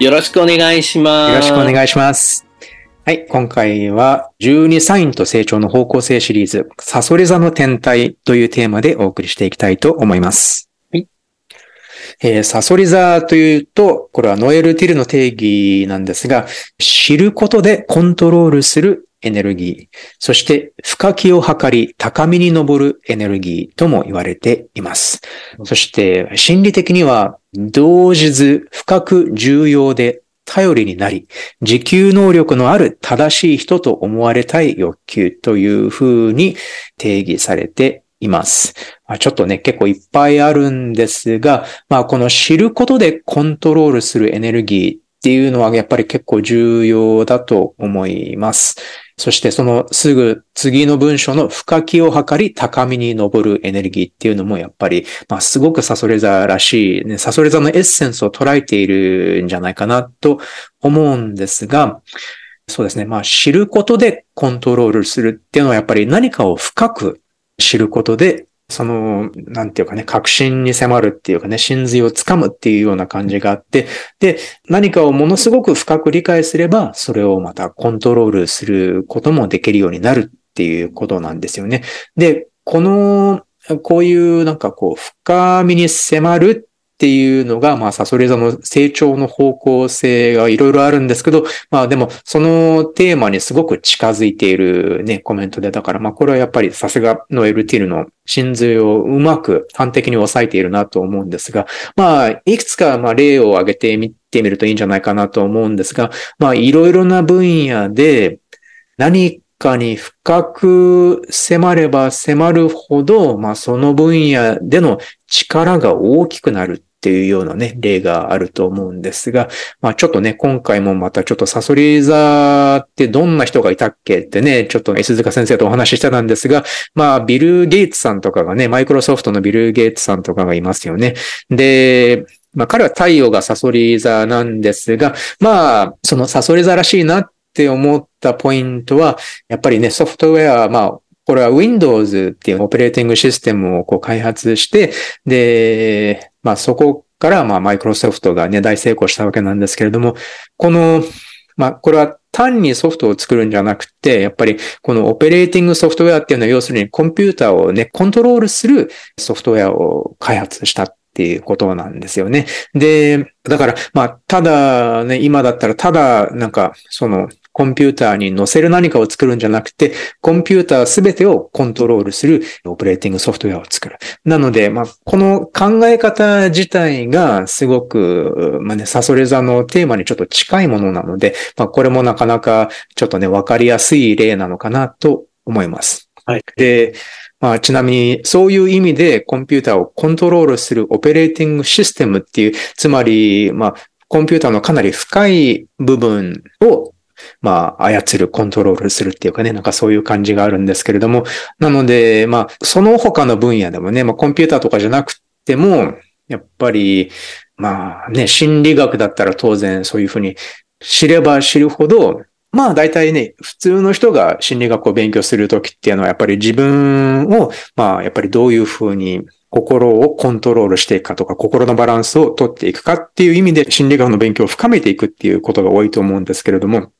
よろしくお願いしますよろしくお願いしますはい。今回は、12サインと成長の方向性シリーズ、サソリ座の天体というテーマでお送りしていきたいと思います。はい。えーサソリ座というと、これはノエル・ティルの定義なんですが、知ることでコントロールするエネルギー、そして深きを図り高みに登るエネルギーとも言われています。そして、心理的には、同時図、深く重要で頼りになり、持久能力のある正しい人と思われたい欲求というふうに定義されています。ちょっとね、結構いっぱいあるんですが、まあこの知ることでコントロールするエネルギーっていうのはやっぱり結構重要だと思います。そしてそのすぐ次の文章の深きを図り高みに登るエネルギーっていうのもやっぱり、まあすごくサソレ座らしい、ね、サソレ座のエッセンスを捉えているんじゃないかなと思うんですが、そうですね。まあ知ることでコントロールするっていうのはやっぱり何かを深く知ることで、その、なんていうかね、確信に迫るっていうかね、真髄をつかむっていうような感じがあって、で、何かをものすごく深く理解すれば、それをまたコントロールすることもできるようになるっていうことなんですよね。で、この、こういうなんかこう、深みに迫るっていうのが、まあ、サソリ座の成長の方向性がいろいろあるんですけど、まあでも、そのテーマにすごく近づいているね、コメントで、だからまあこれはやっぱりさすがのエルティルの真髄をうまく端的に抑えているなと思うんですが、まあ、いくつかまあ例を挙げてみてみるといいんじゃないかなと思うんですが、まあいろいろな分野で何かに深く迫れば迫るほど、まあその分野での力が大きくなるっていうようなね、例があると思うんですが、まあちょっとね、今回もまたちょっとサソリ座ってどんな人がいたっけってね、ちょっとね石塚先生とお話ししてたんですが、まあビル・ゲイツさんとかがね、マイクロソフトのビル・ゲイツさんとかがいますよね。で、まあ彼は太陽がサソリ座なんですが、まあそのサソリ座らしいなって思ったポイントは、やっぱりね、ソフトウェア、まあこれは Windows っていうオペレーティングシステムをこう開発して、で、まあそこからまあマイクロソフトがね、大成功したわけなんですけれども、この、まあこれは単にソフトを作るんじゃなくて、やっぱりこのオペレーティングソフトウェアっていうのは要するにコンピューターをね、コントロールするソフトウェアを開発したっていうことなんですよね。で、だから、まあ、ただね、今だったらただ、なんか、その、コンピューターに載せる何かを作るんじゃなくて、コンピューターすべてをコントロールするオペレーティングソフトウェアを作る。なので、まあ、この考え方自体がすごく、まあね、サソリ座のテーマにちょっと近いものなので、まあ、これもなかなかちょっとね、わかりやすい例なのかなと思います。はい。で、まあ、ちなみに、そういう意味でコンピューターをコントロールするオペレーティングシステムっていう、つまり、まあ、コンピューターのかなり深い部分をまあ、操る、コントロールするっていうかね、なんかそういう感じがあるんですけれども、なので、まあ、その他の分野でもね、まあ、コンピューターとかじゃなくても、やっぱり、まあね、心理学だったら当然そういうふうに知れば知るほど、まあ大体ね、普通の人が心理学を勉強するときっていうのはやっぱり自分を、まあやっぱりどういうふうに心をコントロールしていくかとか、心のバランスを取っていくかっていう意味で心理学の勉強を深めていくっていうことが多いと思うんですけれども、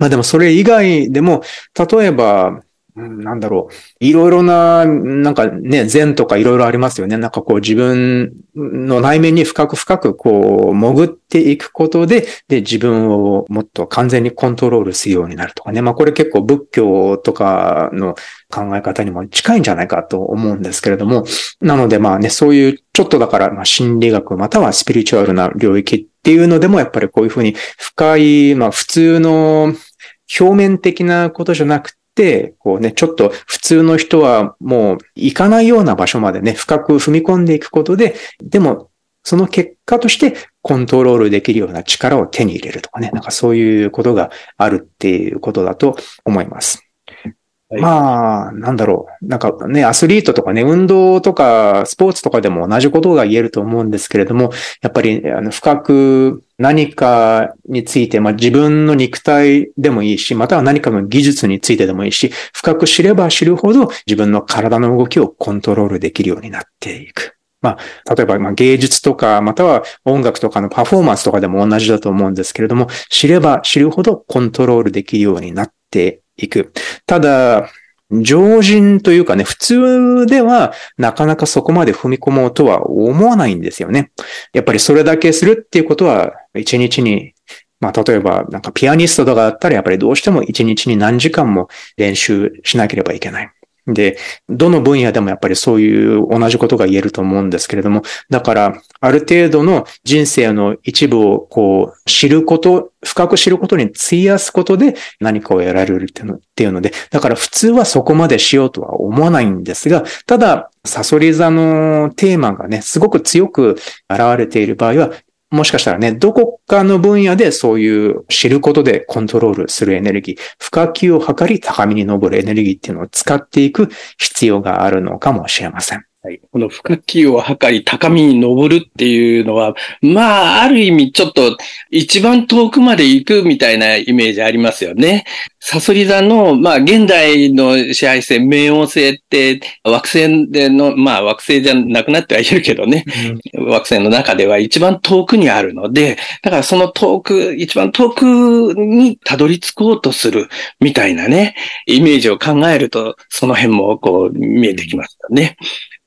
まあでもそれ以外でも、例えば、なんだろう。いろいろな、なんかね、善とかいろいろありますよね。なんかこう自分の内面に深く深くこう潜っていくことで、で、自分をもっと完全にコントロールするようになるとかね。まあこれ結構仏教とかの考え方にも近いんじゃないかと思うんですけれども。なのでまあね、そういうちょっとだから、まあ心理学またはスピリチュアルな領域っていうのでもやっぱりこういうふうに深い、まあ普通の表面的なことじゃなくて、こうね、ちょっと普通の人はもう行かないような場所までね、深く踏み込んでいくことで、でもその結果としてコントロールできるような力を手に入れるとかね、なんかそういうことがあるっていうことだと思います。まあ、なんだろう。なんかね、アスリートとかね、運動とかスポーツとかでも同じことが言えると思うんですけれども、やっぱりあの深く何かについて、まあ自分の肉体でもいいし、または何かの技術についてでもいいし、深く知れば知るほど自分の体の動きをコントロールできるようになっていく。まあ、例えば、まあ、芸術とか、または音楽とかのパフォーマンスとかでも同じだと思うんですけれども、知れば知るほどコントロールできるようになっていく。ただ、常人というかね、普通ではなかなかそこまで踏み込もうとは思わないんですよね。やっぱりそれだけするっていうことは、一日に、まあ例えばなんかピアニストとかだったらやっぱりどうしても一日に何時間も練習しなければいけない。で、どの分野でもやっぱりそういう同じことが言えると思うんですけれども、だから、ある程度の人生の一部をこう、知ること、深く知ることに費やすことで何かを得られるっていうので、だから普通はそこまでしようとは思わないんですが、ただ、サソリ座のテーマがね、すごく強く現れている場合は、もしかしたらね、どこかの分野でそういう知ることでコントロールするエネルギー、深級を図り高みに登るエネルギーっていうのを使っていく必要があるのかもしれません。はい。この深きを測り高みに登るっていうのは、まあ、ある意味ちょっと一番遠くまで行くみたいなイメージありますよね。サソリ座の、まあ、現代の支配性、冥王星って惑星での、まあ、惑星じゃなくなってはいるけどね、うん、惑星の中では一番遠くにあるので、だからその遠く、一番遠くにたどり着こうとするみたいなね、イメージを考えると、その辺もこう見えてきますよね。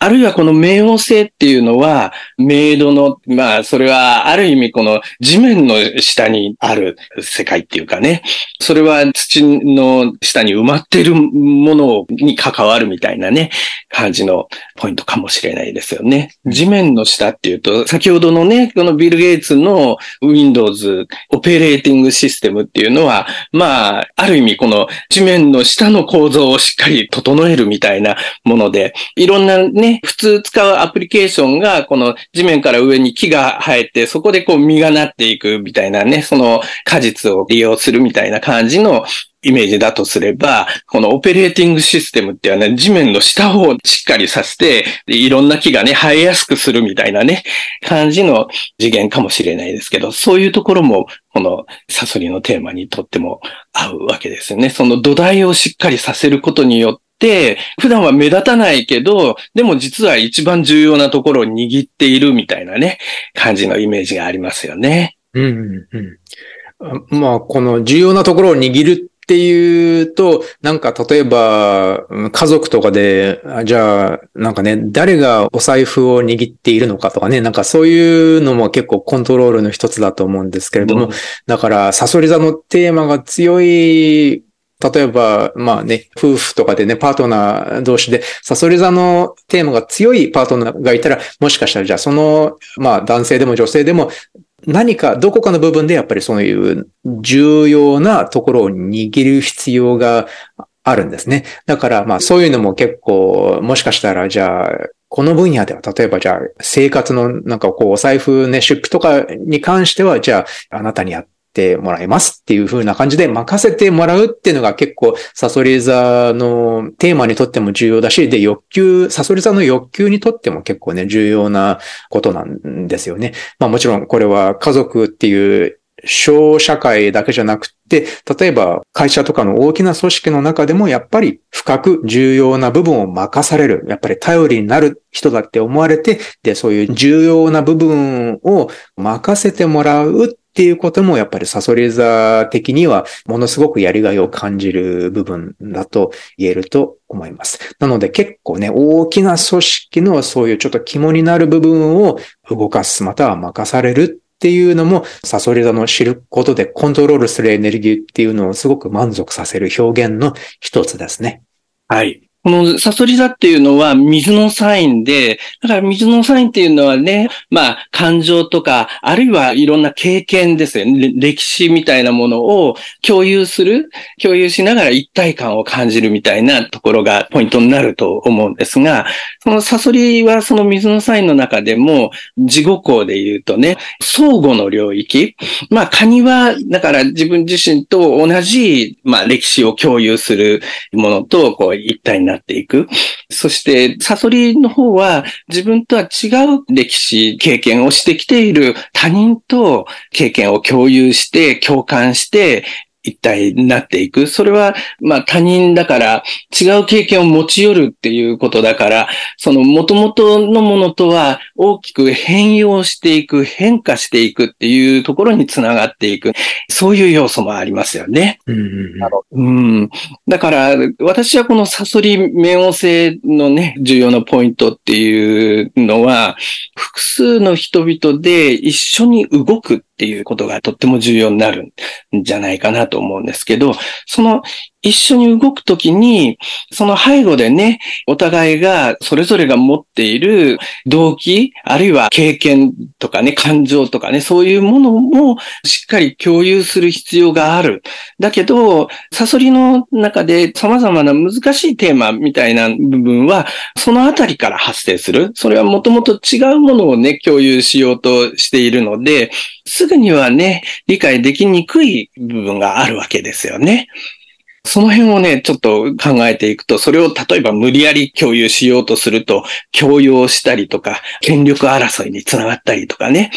あるいはこの冥王星っていうのは、冥土の、まあ、それはある意味この地面の下にある世界っていうかね、それは土の下に埋まってるものに関わるみたいなね、感じのポイントかもしれないですよね。地面の下っていうと、先ほどのね、このビル・ゲイツの Windows オペレーティングシステムっていうのは、まあ、ある意味この地面の下の構造をしっかり整えるみたいなもので、いろんなね、普通使うアプリケーションが、この地面から上に木が生えて、そこでこう実がなっていくみたいなね、その果実を利用するみたいな感じのイメージだとすれば、このオペレーティングシステムっていうのはね、地面の下をしっかりさせて、いろんな木がね、生えやすくするみたいなね、感じの次元かもしれないですけど、そういうところも、このサソリのテーマにとっても合うわけですよね。その土台をしっかりさせることによっ、普段は目立たないけど、でも実は一番重要なところを握っているみたいなね、感じのイメージがありますよね。うん、うん。まあ、この重要なところを握るっていうと、なんか例えば、家族とかで、じゃあ、なんかね、誰がお財布を握っているのかとかね、なんかそういうのも結構コントロールの一つだと思うんですけれども、うん、だから、サソリ座のテーマが強い例えば、まあね、夫婦とかでね、パートナー同士で、サソリ座のテーマが強いパートナーがいたら、もしかしたらじゃあその、まあ男性でも女性でも、何か、どこかの部分でやっぱりそういう重要なところを握る必要があるんですね。だからまあそういうのも結構、もしかしたらじゃあ、この分野では、例えばじゃあ、生活のなんかこう、お財布ね、出費とかに関しては、じゃあ、あなたにやってもらいますっていう風な感じで任せてもらうっていうのが結構サソリ座のテーマにとっても重要だし、で、欲求、サソリ座の欲求にとっても結構ね、重要なことなんですよね。まあもちろんこれは家族っていう小社会だけじゃなくて、例えば会社とかの大きな組織の中でもやっぱり深く重要な部分を任される。やっぱり頼りになる人だって思われて、で、そういう重要な部分を任せてもらうっていうこともやっぱりサソリ座的にはものすごくやりがいを感じる部分だと言えると思います。なので結構ね、大きな組織のそういうちょっと肝になる部分を動かす、または任されるっていうのも、サソリ座の知ることでコントロールするエネルギーっていうのをすごく満足させる表現の一つですね。はい。このサソリ座っていうのは水のサインで、だから水のサインっていうのはね、まあ感情とか、あるいはいろんな経験ですよね。歴史みたいなものを共有する、共有しながら一体感を感じるみたいなところがポイントになると思うんですが、そのサソリはその水のサインの中でも、自己項で言うとね、相互の領域。まあカニは、だから自分自身と同じ、まあ歴史を共有するものと、こう一体にななっていく。そして、サソリの方は自分とは違う歴史、経験をしてきている他人と経験を共有して、共感して、一体になっていく。それは、まあ他人だから違う経験を持ち寄るっていうことだから、その元々のものとは大きく変容していく、変化していくっていうところにつながっていく。そういう要素もありますよね。うん、うん、だから、私はこのサソリ冥王星のね、重要なポイントっていうのは、複数の人々で一緒に動くっていうことがとっても重要になるんじゃないかなとと思うんですけど、その一緒に動くときに、その背後でね、お互いがそれぞれが持っている動機、あるいは経験とかね、感情とかね、そういうものもしっかり共有する必要がある。だけど、サソリの中で様々な難しいテーマみたいな部分は、そのあたりから発生する。それはもともと違うものをね、共有しようとしているので、すぐにはね、理解できにくい部分があるわけですよね。その辺をね、ちょっと考えていくと、それを例えば無理やり共有しようとすると、強要したりとか、権力争いにつながったりとかね。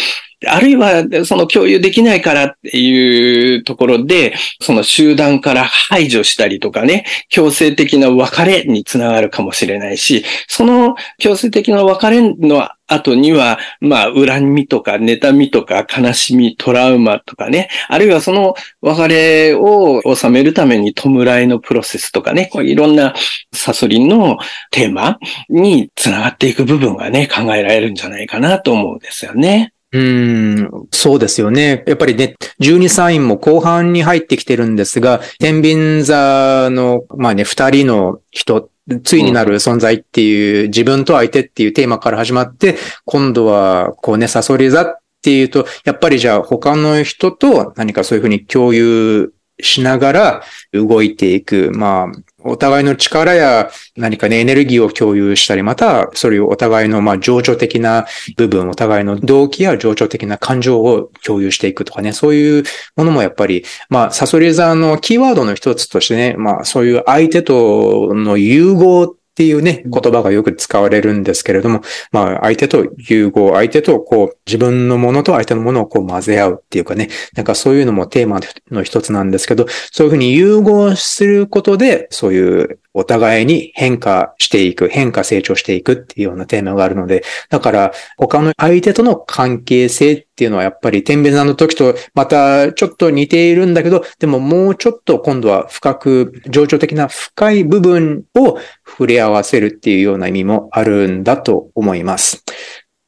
あるいは、その共有できないからっていうところで、その集団から排除したりとかね、強制的な別れにつながるかもしれないし、その強制的な別れの後には、まあ、恨みとか、妬みとか、悲しみ、トラウマとかね、あるいはその別れを収めるために弔いのプロセスとかね、こういろんなサソリンのテーマにつながっていく部分がね、考えられるんじゃないかなと思うんですよね。うん、そうですよね。やっぱりね、12サインも後半に入ってきてるんですが、天秤座の、まあね、二人の人、ついになる存在っていう、自分と相手っていうテーマから始まって、今度は、こうね、サソリ座っていうと、やっぱりじゃあ他の人と何かそういうふうに共有しながら動いていく。まあ、お互いの力や何かね、エネルギーを共有したり、また、それをお互いの、まあ、情緒的な部分、お互いの動機や情緒的な感情を共有していくとかね、そういうものもやっぱり、まあ、サソリ座のキーワードの一つとしてね、まあ、そういう相手との融合っていうね、言葉がよく使われるんですけれども、まあ、相手と融合、相手とこう、自分のものと相手のものをこう混ぜ合うっていうかね、なんかそういうのもテーマの一つなんですけど、そういうふうに融合することで、そういうお互いに変化していく、変化成長していくっていうようなテーマがあるので、だから他の相手との関係性っていうのはやっぱり天秤座の時とまたちょっと似ているんだけど、でももうちょっと今度は深く、情緒的な深い部分を触れ合わせるっていうような意味もあるんだと思います。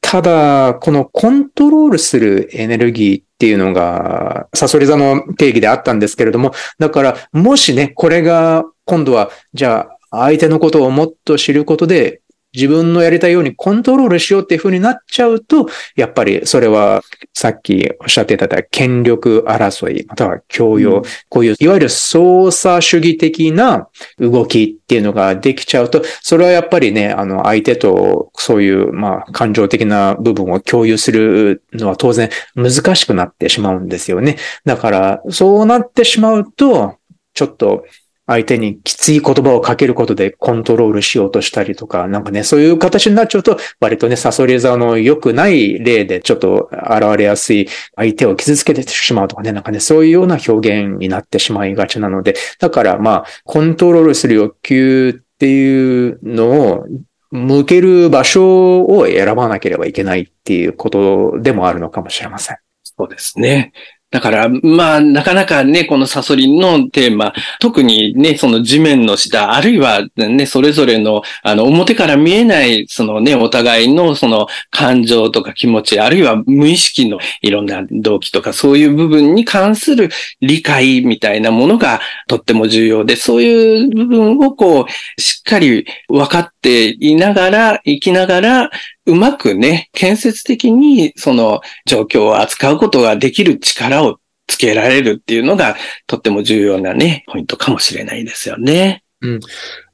ただ、このコントロールするエネルギーっていうのが、サソリ座の定義であったんですけれども、だから、もしね、これが今度は、じゃあ、相手のことをもっと知ることで、自分のやりたいようにコントロールしようっていう風になっちゃうと、やっぱりそれはさっきおっしゃっていただいた権力争い、または強要、うん、こういういわゆる操作主義的な動きっていうのができちゃうと、それはやっぱりね、あの相手とそういう、まあ感情的な部分を共有するのは当然難しくなってしまうんですよね。だからそうなってしまうと、ちょっと相手にきつい言葉をかけることでコントロールしようとしたりとか、なんかね、そういう形になっちゃうと、割とね、サソリ座の良くない例でちょっと現れやすい相手を傷つけてしまうとかね、なんかね、そういうような表現になってしまいがちなので、だからまあ、コントロールする欲求っていうのを向ける場所を選ばなければいけないっていうことでもあるのかもしれません。そうですね。だから、まあ、なかなかね、このサソリのテーマ、特にね、その地面の下、あるいはね、それぞれの、あの、表から見えない、そのね、お互いのその感情とか気持ち、あるいは無意識のいろんな動機とか、そういう部分に関する理解みたいなものがとっても重要で、そういう部分をこう、しっかり分かっていながら、生きながら、うまくね、建設的にその状況を扱うことができる力をつけられるっていうのがとっても重要なね、ポイントかもしれないですよね。うん。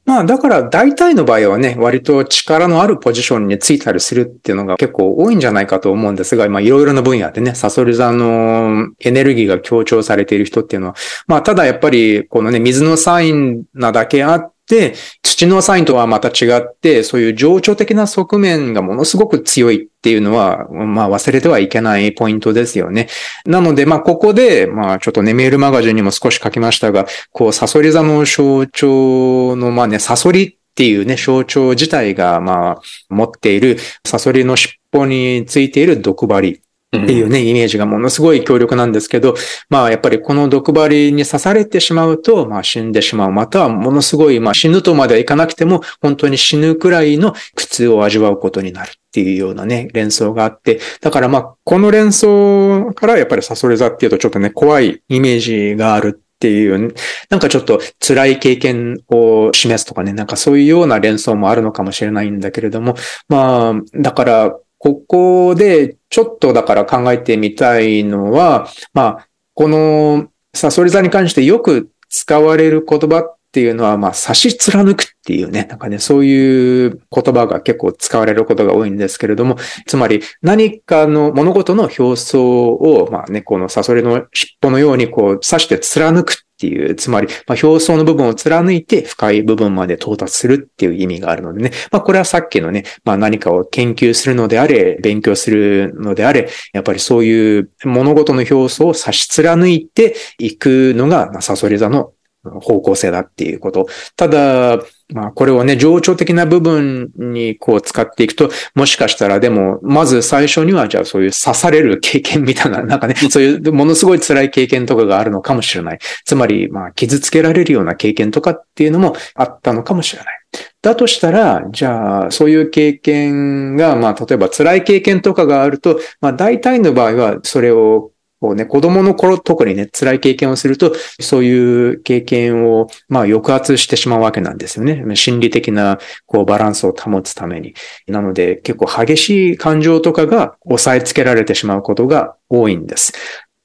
まあだから大体の場合はね、割と力のあるポジションについたりするっていうのが結構多いんじゃないかと思うんですが、まあいろいろな分野でね、サソリ座のエネルギーが強調されている人っていうのは、まあただやっぱりこのね、水のサインなだけあって、土のサインとはまた違って、そういう情緒的な側面がものすごく強いっていうのは、まあ忘れてはいけないポイントですよね。なので、まあここで、まあちょっとね、メールマガジンにも少し書きましたが、こう、サソリ座の象徴の、まあね、サソリっていうね、象徴自体が、まあ、持っている、サソリの尻尾についている毒針っていうね、イメージがものすごい強力なんですけど、まあやっぱりこの毒針に刺されてしまうと、まあ死んでしまう。またはものすごい、まあ死ぬとまではいかなくても、本当に死ぬくらいの苦痛を味わうことになるっていうようなね、連想があって、だからまあこの連想からやっぱりサソリ座っていうとちょっとね、怖いイメージがあるっていう、なんかちょっと辛い経験を示すとかね、なんかそういうような連想もあるのかもしれないんだけれども、まあ、だから、ここでちょっとだから考えてみたいのは、まあ、このサソリ座に関してよく使われる言葉っていうのは、まあ、差し貫くっていうね、なんかね、そういう言葉が結構使われることが多いんですけれども、つまり何かの物事の表層を、まあね、このサソリの尻尾のようにこう刺して貫くっていう、つまり、まあ、表層の部分を貫いて深い部分まで到達するっていう意味があるのでね。まあ、これはさっきのね、まあ、何かを研究するのであれ、勉強するのであれ、やっぱりそういう物事の表層を差し貫いていくのが、まあ、サソリ座の方向性だっていうこと。ただ、まあこれをね、情緒的な部分にこう使っていくと、もしかしたらでも、まず最初にはじゃあそういう刺される経験みたいな、なんかね、そういうものすごい辛い経験とかがあるのかもしれない。つまり、まあ傷つけられるような経験とかっていうのもあったのかもしれない。だとしたら、じゃあ、そういう経験が、まあ、例えば辛い経験とかがあると、まあ、大体の場合は、それをこうね、子供の頃特にね、辛い経験をすると、そういう経験を、まあ、抑圧してしまうわけなんですよね。心理的な、こう、バランスを保つために。なので、結構激しい感情とかが抑えつけられてしまうことが多いんです。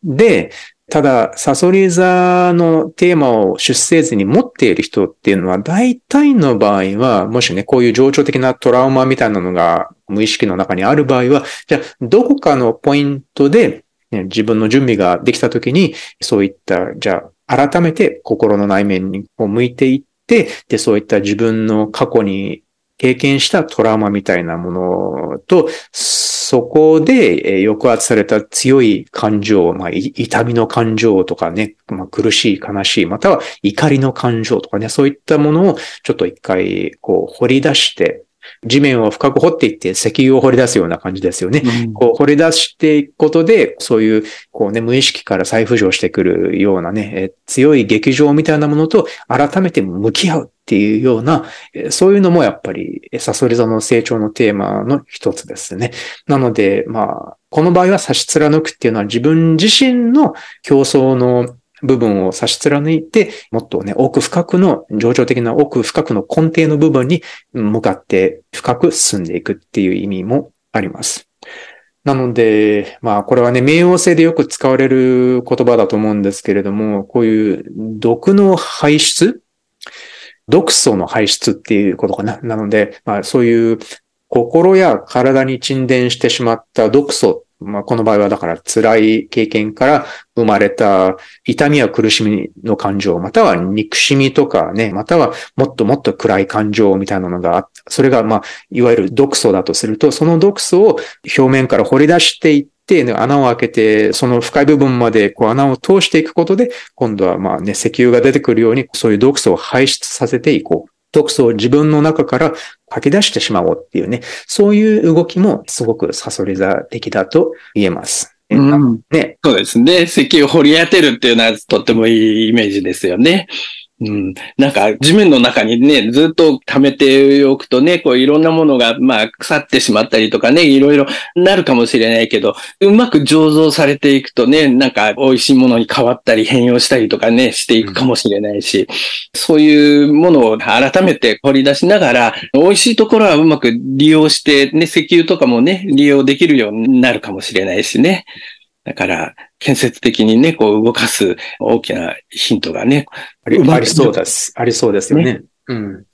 で、ただ、サソリ座のテーマを出生図に持っている人っていうのは、大体の場合は、もしね、こういう情緒的なトラウマみたいなのが無意識の中にある場合は、じゃあ、どこかのポイントで自分の準備ができた時に、そういった、じゃあ、改めて心の内面に向いていって、で、そういった自分の過去に経験したトラウマみたいなものと、そこで抑圧された強い感情、まあ、痛みの感情とかね、まあ、苦しい、悲しい、または怒りの感情とかね、そういったものをちょっと一回、こう、掘り出して、地面を深く掘っていって石油を掘り出すような感じですよね。うん、こう掘り出していくことで、そういう、こうね、無意識から再浮上してくるようなね、強い劇場みたいなものと改めて向き合うっていうような、そういうのもやっぱりサソリ座の成長のテーマの一つですね。なので、まあ、この場合は差し貫くっていうのは自分自身の競争の部分を差し貫いて、もっとね、奥深くの、情緒的な奥深くの根底の部分に向かって深く進んでいくっていう意味もあります。なので、まあこれはね、冥王星でよく使われる言葉だと思うんですけれども、こういう毒の排出？毒素の排出っていうことかな？なので、まあそういう心や体に沈殿してしまった毒素まあ、この場合はだから辛い経験から生まれた痛みや苦しみの感情、または憎しみとかね、またはもっともっと暗い感情みたいなのが、それがまあ、いわゆる毒素だとすると、その毒素を表面から掘り出していって、ね、穴を開けて、その深い部分までこう穴を通していくことで、今度はまあね、石油が出てくるように、そういう毒素を排出させていこう。毒素を自分の中から書き出してしまおうっていうね、そういう動きもすごくサソリ座的だと言えます。うん、ね。そうですね。石油を掘り当てるっていうのはとってもいいイメージですよね。うん。なんか、地面の中にね、ずっと溜めておくとね、こういろんなものが、まあ、腐ってしまったりとかね、いろいろなるかもしれないけど、うまく醸造されていくとね、なんか美味しいものに変わったり変容したりとかね、していくかもしれないし、うん、そういうものを改めて掘り出しながら、美味しいところはうまく利用して、ね、石油とかもね、利用できるようになるかもしれないしね。だから、建設的にね、こう動かす大きなヒントがね。ありありそうです。ありそうですよね。ねうん。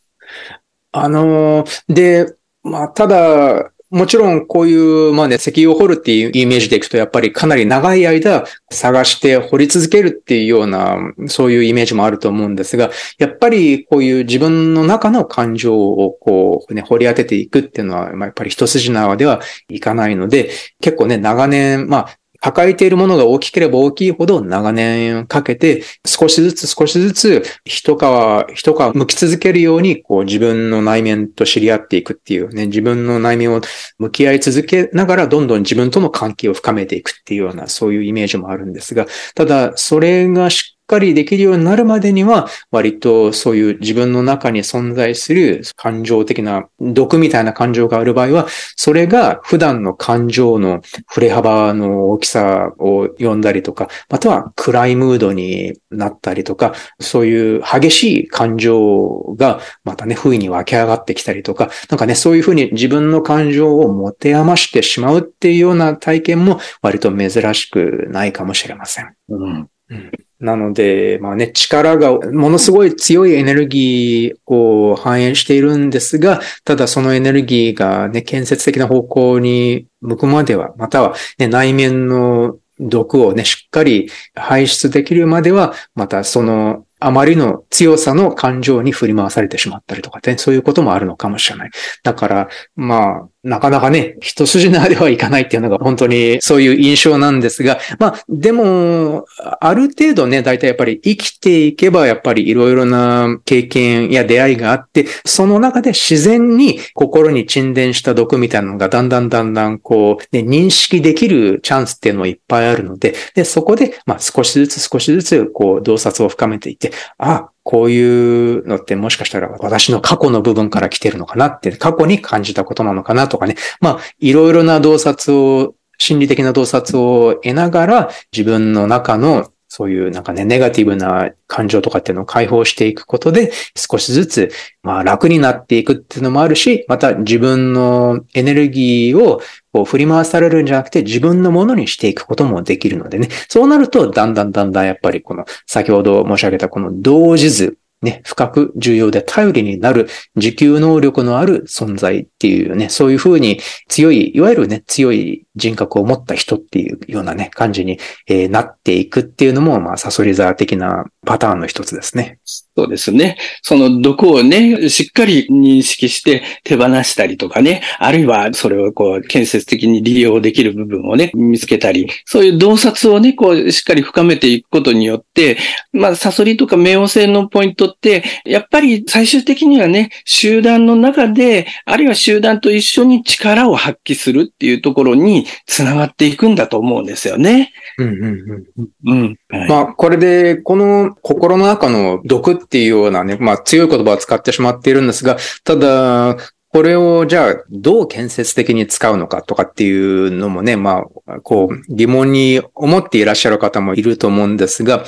あのー、で、まあ、ただ、もちろんこういう、まあね、石油を掘るっていうイメージでいくと、やっぱりかなり長い間探して掘り続けるっていうような、そういうイメージもあると思うんですが、やっぱりこういう自分の中の感情をこうね、掘り当てていくっていうのは、まあ、やっぱり一筋縄ではいかないので、結構ね、長年、まあ、抱えているものが大きければ大きいほど長年かけて少しずつ少しずつ一皮、一皮向き続けるようにこう自分の内面と知り合っていくっていうね、自分の内面を向き合い続けながらどんどん自分との関係を深めていくっていうようなそういうイメージもあるんですが、ただそれがしっかりできるようになるまでには、割とそういう自分の中に存在する感情的な毒みたいな感情がある場合は、それが普段の感情の振れ幅の大きさを読んだりとか、または暗いムードになったりとか、そういう激しい感情がまたね、不意に湧き上がってきたりとか、なんかね、そういうふうに自分の感情を持て余してしまうっていうような体験も割と珍しくないかもしれません。うんうんなので、まあね、力がものすごい強いエネルギーを反映しているんですが、ただそのエネルギーがね、建設的な方向に向くまでは、またはね、内面の毒をね、しっかり排出できるまでは、またそのあまりの強さの感情に振り回されてしまったりとかね、そういうこともあるのかもしれない。だから、まあ、なかなかね、一筋縄ではいかないっていうのが本当にそういう印象なんですが、まあ、でも、ある程度ね、大体やっぱり生きていけばやっぱりいろいろな経験や出会いがあって、その中で自然に心に沈殿した毒みたいなのがだんだんだんだんこう、ね、認識できるチャンスっていうのもいっぱいあるので、で、そこで、まあ少しずつ少しずつこう、洞察を深めていって、あ、こういうのってもしかしたら私の過去の部分から来てるのかなって、過去に感じたことなのかなとかね。まあ、いろいろな洞察を、心理的な洞察を得ながら自分の中のそういうなんかね、ネガティブな感情とかっていうのを解放していくことで、少しずつ、まあ楽になっていくっていうのもあるし、また自分のエネルギーをこう振り回されるんじゃなくて自分のものにしていくこともできるのでね。そうなると、だんだんだんだんやっぱりこの、先ほど申し上げたこの同時図ね、深く重要で頼りになる持久能力のある存在っていうね、そういうふうに強い、いわゆるね、強い人格を持った人っていうようなね、感じに、えー、なっていくっていうのも、まあ、サソリザー的なパターンの一つですね。そうですね。その毒をね、しっかり認識して手放したりとかね、あるいはそれをこう、建設的に利用できる部分をね、見つけたり、そういう洞察をね、こう、しっかり深めていくことによって、まあ、サソリとか冥王星のポイントって、やっぱり最終的にはね、集団の中で、あるいは集団と一緒に力を発揮するっていうところにつながっていくんだと思うんですよね。うんうんうん。うん。はい、まあ、これで、この心の中の毒っていうようなね、まあ強い言葉を使ってしまっているんですが、ただ、これをじゃあどう建設的に使うのかとかっていうのもね、まあ、こう疑問に思っていらっしゃる方もいると思うんですが、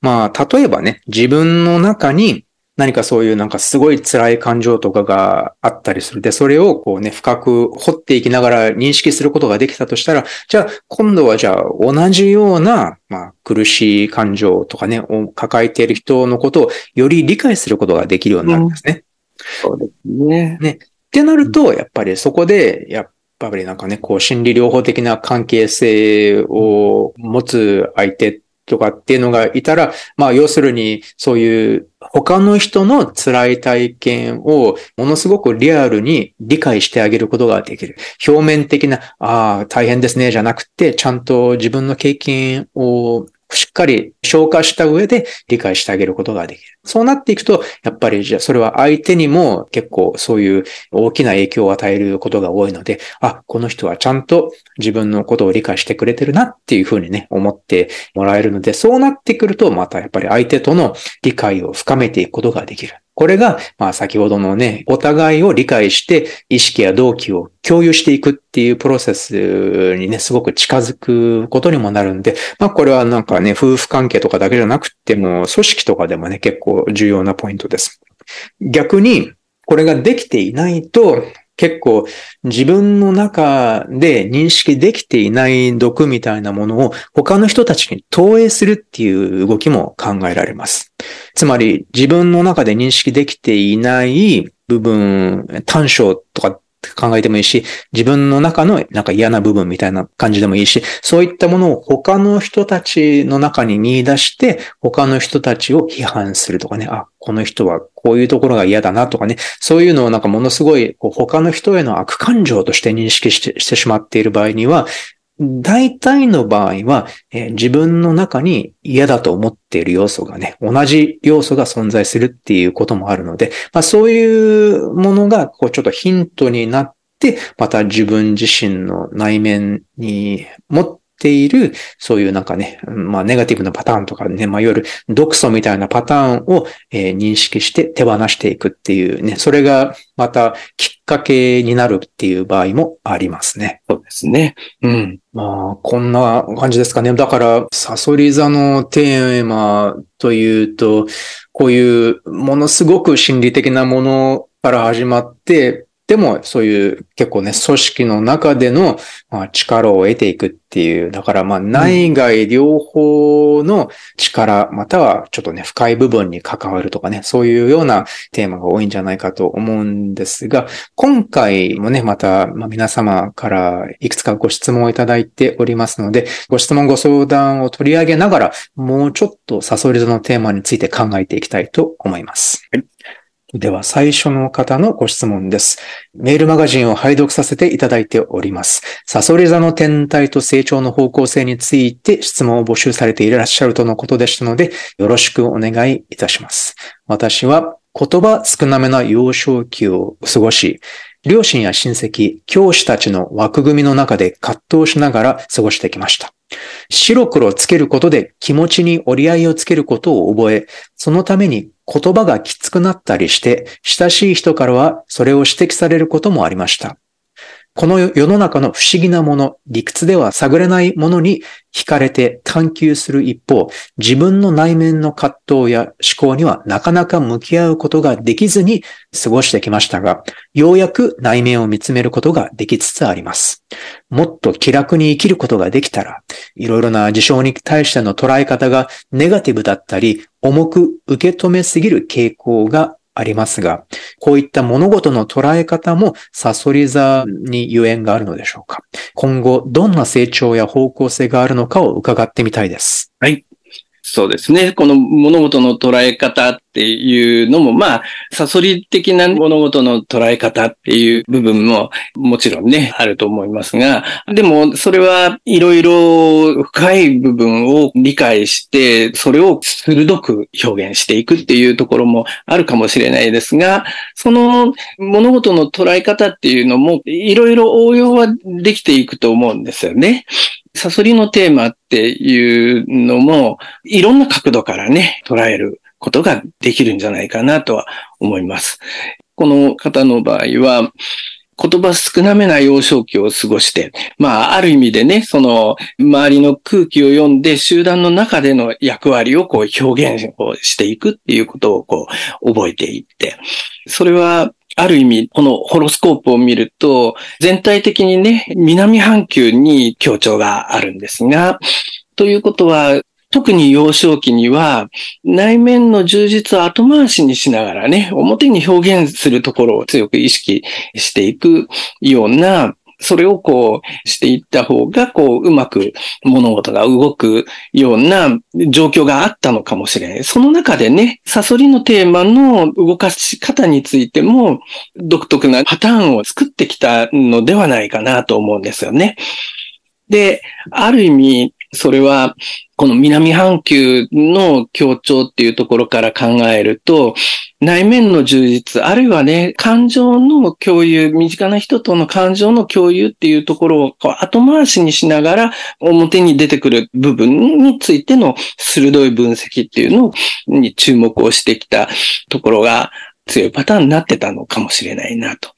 まあ、例えばね、自分の中に何かそういうなんかすごい辛い感情とかがあったりする。で、それをこうね、深く掘っていきながら認識することができたとしたら、じゃあ今度はじゃあ同じような、まあ苦しい感情とかね、を抱えている人のことをより理解することができるようになるんですね。うん、そうですね。ね。ってなると、やっぱりそこで、やっぱりなんかね、こう心理療法的な関係性を持つ相手とかっていうのがいたら、まあ要するにそういう他の人の辛い体験をものすごくリアルに理解してあげることができる。表面的な、ああ、大変ですね、じゃなくて、ちゃんと自分の経験をしっかり消化した上で理解してあげることができる。そうなっていくと、やっぱりじゃあそれは相手にも結構そういう大きな影響を与えることが多いので、あ、この人はちゃんと自分のことを理解してくれてるなっていうふうにね、思ってもらえるので、そうなってくると、またやっぱり相手との理解を深めていくことができる。これが、まあ先ほどのね、お互いを理解して意識や動機を共有していくっていうプロセスにね、すごく近づくことにもなるんで、まあこれはなんかね、夫婦関係とかだけじゃなくても、組織とかでもね、結構重要なポイントです。逆に、これができていないと、結構自分の中で認識できていない毒みたいなものを他の人たちに投影するっていう動きも考えられます。つまり自分の中で認識できていない部分、短所とか考えてもいいし、自分の中のなんか嫌な部分みたいな感じでもいいし、そういったものを他の人たちの中に見出して、他の人たちを批判するとかね、あ、この人はこういうところが嫌だなとかね、そういうのをなんかものすごい他の人への悪感情として認識してしてしまっている場合には、大体の場合は、えー、自分の中に嫌だと思っている要素がね、同じ要素が存在するっていうこともあるので、まあ、そういうものがこうちょっとヒントになって、また自分自身の内面に持っている、そういうなんかね、まあネガティブなパターンとかね、まあいわゆる毒素みたいなパターンを、えー、認識して手放していくっていうね、それがまたきっかけになるっていう場合もありますね。ですね。うん。まあ、こんな感じですかね。だから、サソリ座のテーマというと、こういうものすごく心理的なものから始まって、でも、そういう結構ね、組織の中での、まあ、力を得ていくっていう、だからまあ、内外両方の力、またはちょっとね、深い部分に関わるとかね、そういうようなテーマが多いんじゃないかと思うんですが、今回もね、また、まあ、皆様からいくつかご質問をいただいておりますので、ご質問ご相談を取り上げながら、もうちょっとサソリ座のテーマについて考えていきたいと思います。はいでは最初の方のご質問です。メールマガジンを拝読させていただいております。サソリ座の天体と成長の方向性について質問を募集されていらっしゃるとのことでしたので、よろしくお願いいたします。私は言葉少なめな幼少期を過ごし、両親や親戚、教師たちの枠組みの中で葛藤しながら過ごしてきました。白黒つけることで気持ちに折り合いをつけることを覚え、そのために言葉がきつくなったりして、親しい人からはそれを指摘されることもありました。この世の中の不思議なもの、理屈では探れないものに惹かれて探求する一方、自分の内面の葛藤や思考にはなかなか向き合うことができずに過ごしてきましたが、ようやく内面を見つめることができつつあります。もっと気楽に生きることができたら、いろいろな事象に対しての捉え方がネガティブだったり、重く受け止めすぎる傾向がありますが、こういった物事の捉え方もサソリ座にゆえんがあるのでしょうか？今後どんな成長や方向性があるのかを伺ってみたいです。はい。そうですね。この物事の捉え方っていうのも、まあ、サソリ的な物事の捉え方っていう部分ももちろんね、あると思いますが、でもそれはいろいろ深い部分を理解して、それを鋭く表現していくっていうところもあるかもしれないですが、その物事の捉え方っていうのもいろいろ応用はできていくと思うんですよね。サソリのテーマっていうのも、いろんな角度からね、捉えることができるんじゃないかなとは思います。この方の場合は、言葉少なめな幼少期を過ごして、まあ、ある意味でね、その、周りの空気を読んで、集団の中での役割をこう表現をしていくっていうことをこう、覚えていって、それは、ある意味、このホロスコープを見ると、全体的にね、南半球に強調があるんですが、ということは、特に幼少期には、内面の充実を後回しにしながらね、表に表現するところを強く意識していくようなそれをこうしていった方が、こう、うまく物事が動くような状況があったのかもしれない。その中でね、サソリのテーマの動かし方についても、独特なパターンを作ってきたのではないかなと思うんですよね。で、ある意味、それは、この南半球の協調っていうところから考えると、内面の充実、あるいはね、感情の共有、身近な人との感情の共有っていうところをこう後回しにしながら表に出てくる部分についての鋭い分析っていうのに注目をしてきたところが強いパターンになってたのかもしれないなと。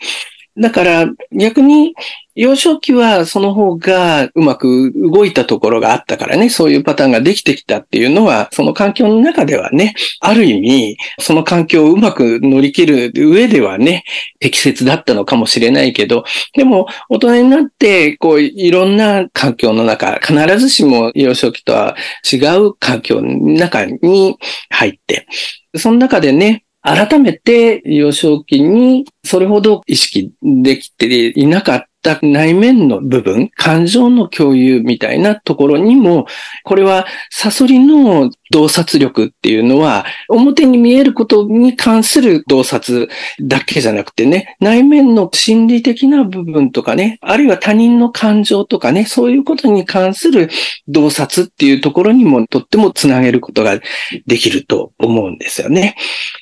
だから逆に幼少期はその方がうまく動いたところがあったからね、そういうパターンができてきたっていうのは、その環境の中ではね、ある意味、その環境をうまく乗り切る上ではね、適切だったのかもしれないけど、でも大人になって、こう、いろんな環境の中、必ずしも幼少期とは違う環境の中に入って、その中でね、改めて幼少期にそれほど意識できていなかった内面の部分、感情の共有みたいなところにも、これはサソリの洞察力っていうのは、表に見えることに関する洞察だけじゃなくてね、内面の心理的な部分とかね、あるいは他人の感情とかね、そういうことに関する洞察っていうところにもとってもつなげることができると思うんですよね。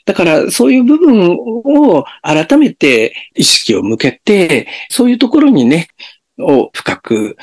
だからそういう部分を改めて意識を向けて、そういうところにね、を深く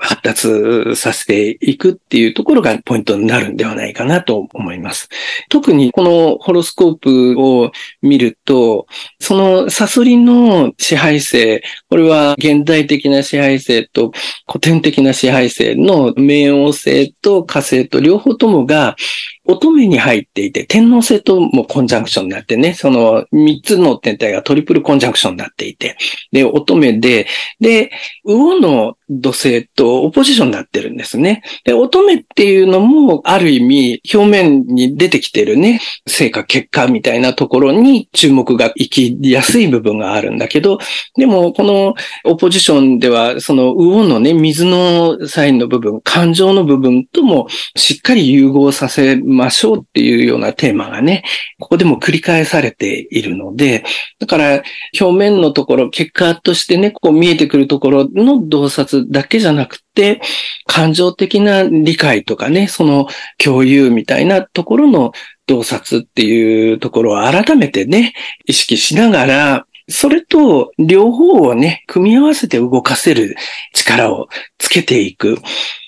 発達させていくっていうところがポイントになるんではないかなと思います。特にこのホロスコープを見ると、そのサソリの支配性、これは現代的な支配性と古典的な支配性の冥王星と火星と両方ともが乙女に入っていて、天皇星ともコンジャンクションになってね、その3つの天体がトリプルコンジャンクションになっていて、で、乙女で、で、魚の土星とオポジションになってるんですね。で、乙女っていうのも、ある意味、表面に出てきてるね、成果、結果みたいなところに注目が行きやすい部分があるんだけど、でも、このオポジションでは、その魚のね、水のサインの部分、感情の部分ともしっかり融合させましょうっていうようなテーマがね、ここでも繰り返されているので、だから表面のところ、結果としてね、こう見えてくるところの洞察だけじゃなくて、感情的な理解とかね、その共有みたいなところの洞察っていうところを改めてね、意識しながら、それと両方をね、組み合わせて動かせる力をつけていく。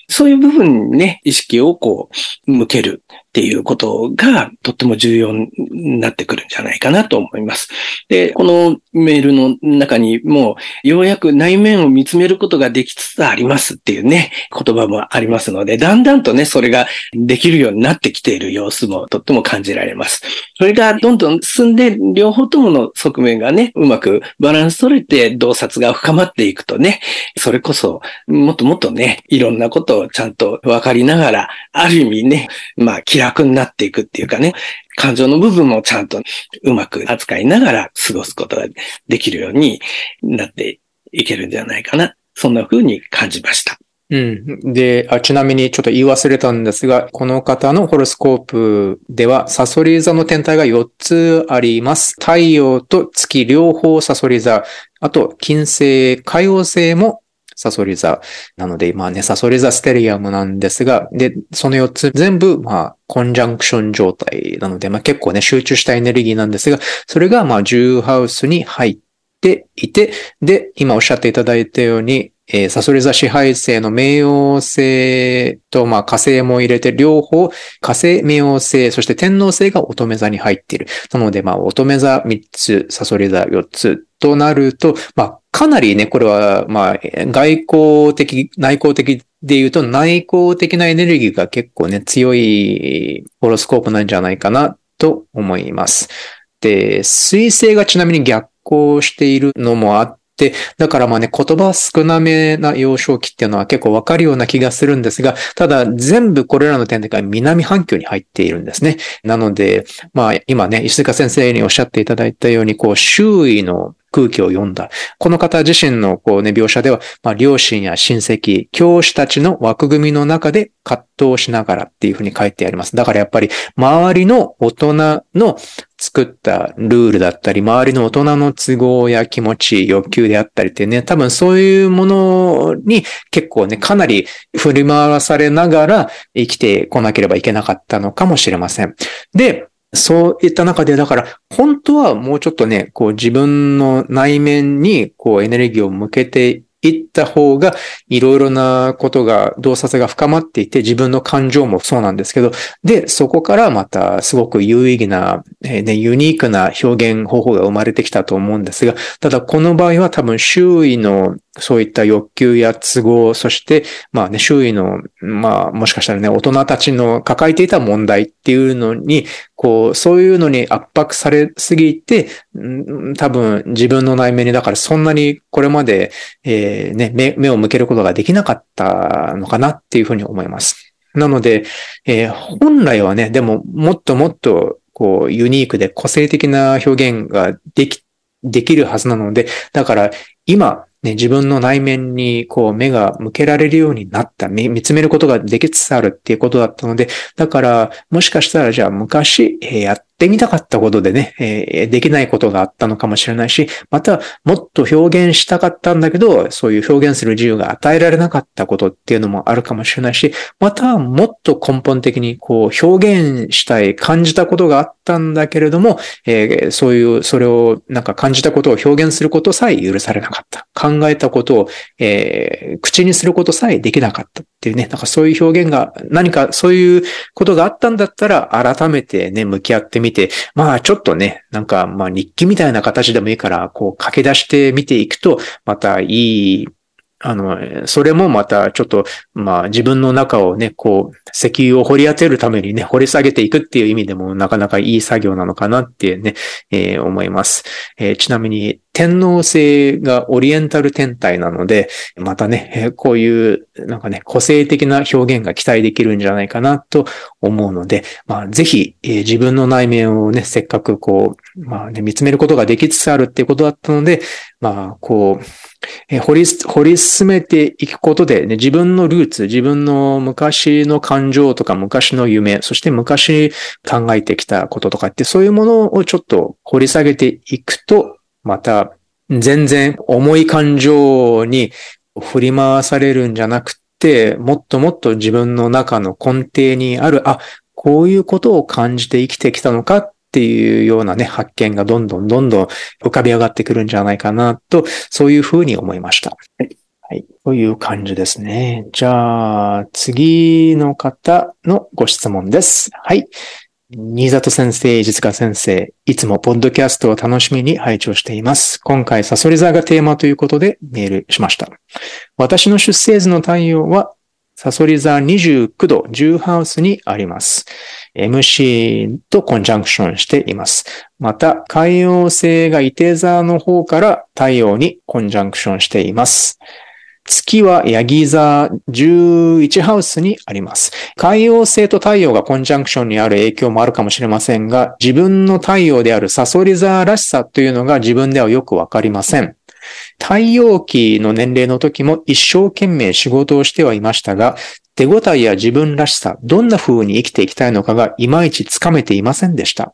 そういう部分にね、意識をこう、向ける。っていうことがとっても重要になってくるんじゃないかなと思います。で、このメールの中にもようやく内面を見つめることができつつありますっていうね、言葉もありますので、だんだんとね、それができるようになってきている様子もとっても感じられます。それがどんどん進んで、両方ともの側面がね、うまくバランス取れて洞察が深まっていくとね、それこそもっともっとね、いろんなことをちゃんと分かりながら、ある意味ね、まあ、楽になっていくっていうかね、感情の部分もちゃんとうまく扱いながら過ごすことができるようになっていけるんじゃないかな。そんな風に感じました。うん。であ、ちなみにちょっと言い忘れたんですが、この方のホロスコープでは、サソリ座の天体が4つあります。太陽と月両方サソリ座、あと金星、海王星もサソリ座なので、まあね、サソリ座ステリアムなんですが、で、その4つ全部、まあ、コンジャンクション状態なので、まあ結構ね、集中したエネルギーなんですが、それがまあ、10ハウスに入っていて、で、今おっしゃっていただいたように、えー、サソリ座支配星の冥王星と、まあ、火星も入れて、両方、火星、冥王星、そして天皇星が乙女座に入っている。なので、まあ、乙女座3つ、サソリ座4つとなると、まあ、かなりね、これは、まあ、外交的、内向的で言うと、内向的なエネルギーが結構ね、強いホロスコープなんじゃないかなと思います。で、水星がちなみに逆行しているのもあって、でだからまあね、言葉少なめな幼少期っていうのは結構わかるような気がするんですが、ただ全部これらの点で南半球に入っているんですね。なので、まあ今ね、石塚先生におっしゃっていただいたように、こう周囲の空気を読んだ。この方自身のこうね、描写では、まあ、両親や親戚、教師たちの枠組みの中で葛藤しながらっていうふうに書いてあります。だからやっぱり、周りの大人の作ったルールだったり、周りの大人の都合や気持ち、欲求であったりってね、多分そういうものに結構ね、かなり振り回されながら生きてこなければいけなかったのかもしれません。で、そういった中で、だから、本当はもうちょっとね、こう自分の内面にこうエネルギーを向けていった方が、いろいろなことが、洞察が深まっていて、自分の感情もそうなんですけど、で、そこからまたすごく有意義な、えー、ね、ユニークな表現方法が生まれてきたと思うんですが、ただこの場合は多分周囲のそういった欲求や都合、そして、まあね、周囲の、まあ、もしかしたらね、大人たちの抱えていた問題っていうのに、こう、そういうのに圧迫されすぎて、多分自分の内面に、だからそんなにこれまで、えー、ね、目、目を向けることができなかったのかなっていうふうに思います。なので、えー、本来はね、でももっともっと、こう、ユニークで個性的な表現ができ、できるはずなので、だから今、ね、自分の内面にこう目が向けられるようになった、見つめることができつつあるっていうことだったので、だからもしかしたらじゃあ昔、えやっってみたかったことでね、えー、できないことがあったのかもしれないし、またもっと表現したかったんだけど、そういう表現する自由が与えられなかったことっていうのもあるかもしれないし、またもっと根本的にこう表現したい、感じたことがあったんだけれども、えー、そういう、それをなんか感じたことを表現することさえ許されなかった。考えたことを、えー、口にすることさえできなかったっていうね、なんかそういう表現が、何かそういうことがあったんだったら、改めてね、向き合ってみて、まあちょっとね、なんかまあ日記みたいな形でもいいから、こう駆け出してみていくと、またいいあの、それもまたちょっと、まあ自分の中をね、こう、石油を掘り当てるためにね、掘り下げていくっていう意味でもなかなかいい作業なのかなってね、えー、思います。えー、ちなみに、天皇星がオリエンタル天体なので、またね、こういう、なんかね、個性的な表現が期待できるんじゃないかなと思うので、まあぜひ、えー、自分の内面をね、せっかくこう、まあね、見つめることができつつあるっていうことだったので、まあ、こう、え掘り、掘り進めていくことで、ね、自分のルーツ、自分の昔の感情とか昔の夢、そして昔考えてきたこととかって、そういうものをちょっと掘り下げていくと、また全然重い感情に振り回されるんじゃなくて、もっともっと自分の中の根底にある、あ、こういうことを感じて生きてきたのかっっていうようなね、発見がどんどんどんどん浮かび上がってくるんじゃないかなと、そういうふうに思いました。はい。はい。という感じですね。じゃあ、次の方のご質問です。はい。新里先生、実家先生、いつもポッドキャストを楽しみに拝聴しています。今回、サソリ座がテーマということでメールしました。私の出生図の太陽は、サソリ座29度10ハウスにあります。MC とコンジャンクションしています。また、海洋星が伊手座の方から太陽にコンジャンクションしています。月はヤギ座11ハウスにあります。海洋星と太陽がコンジャンクションにある影響もあるかもしれませんが、自分の太陽であるサソリ座らしさというのが自分ではよくわかりません。太陽期の年齢の時も一生懸命仕事をしてはいましたが、手応えや自分らしさ、どんな風に生きていきたいのかがいまいちつかめていませんでした。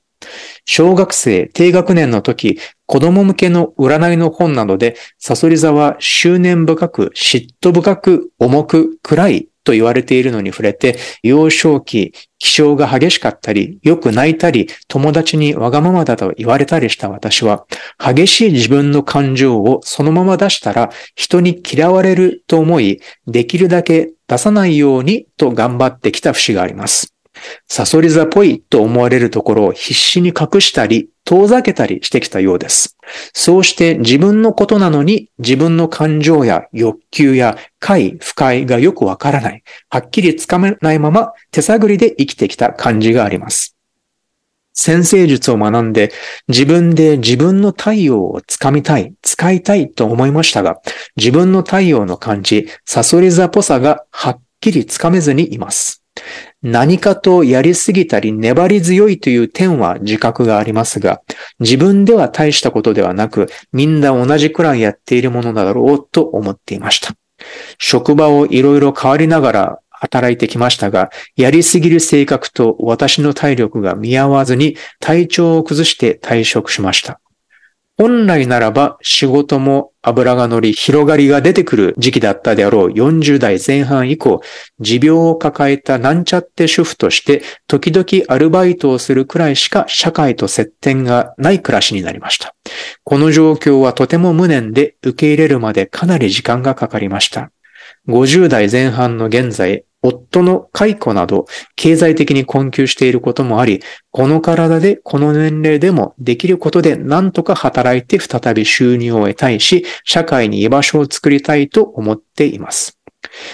小学生、低学年の時、子供向けの占いの本などで、サソリ座は執念深く、嫉妬深く、重く、暗いと言われているのに触れて、幼少期、気象が激しかったり、よく泣いたり、友達にわがままだと言われたりした私は、激しい自分の感情をそのまま出したら、人に嫌われると思い、できるだけ出さないようにと頑張ってきた節があります。サソリ座っぽいと思われるところを必死に隠したり、遠ざけたりしてきたようです。そうして自分のことなのに自分の感情や欲求や快、不快がよくわからない。はっきりつかめないまま手探りで生きてきた感じがあります。先生術を学んで自分で自分の太陽をつかみたい、使いたいと思いましたが、自分の太陽の感じ、サソリ座っぽさがはっきりつかめずにいます。何かとやりすぎたり粘り強いという点は自覚がありますが、自分では大したことではなく、みんな同じくらいやっているものだろうと思っていました。職場をいろいろ変わりながら働いてきましたが、やりすぎる性格と私の体力が見合わずに体調を崩して退職しました。本来ならば仕事も油が乗り広がりが出てくる時期だったであろう40代前半以降、持病を抱えたなんちゃって主婦として時々アルバイトをするくらいしか社会と接点がない暮らしになりました。この状況はとても無念で受け入れるまでかなり時間がかかりました。50代前半の現在、夫の解雇など経済的に困窮していることもあり、この体でこの年齢でもできることで何とか働いて再び収入を得たいし、社会に居場所を作りたいと思っています。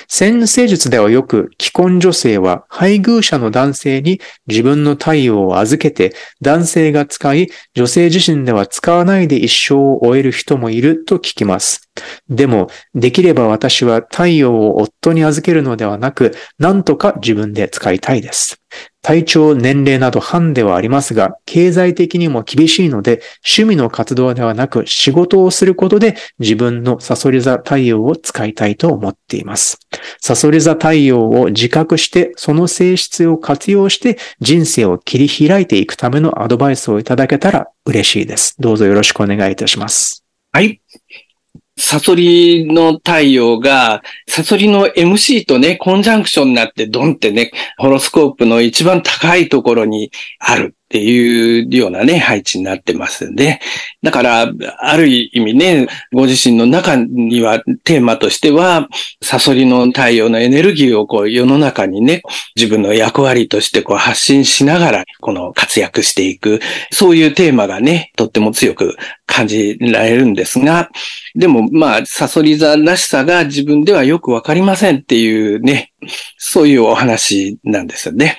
先生術ではよく既婚女性は配偶者の男性に自分の太陽を預けて男性が使い女性自身では使わないで一生を終える人もいると聞きます。でもできれば私は太陽を夫に預けるのではなくなんとか自分で使いたいです。体調、年齢など班ではありますが、経済的にも厳しいので、趣味の活動ではなく仕事をすることで自分のサソリ座太陽を使いたいと思っています。サソリ座太陽を自覚して、その性質を活用して人生を切り開いていくためのアドバイスをいただけたら嬉しいです。どうぞよろしくお願いいたします。はい。サソリの太陽が、サソリの MC とね、コンジャンクションになってドンってね、ホロスコープの一番高いところにある。っていうようなね、配置になってますんで。だから、ある意味ね、ご自身の中にはテーマとしては、サソリの太陽のエネルギーをこう世の中にね、自分の役割としてこう発信しながら、この活躍していく、そういうテーマがね、とっても強く感じられるんですが、でもまあ、サソリ座らしさが自分ではよくわかりませんっていうね、そういうお話なんですよね。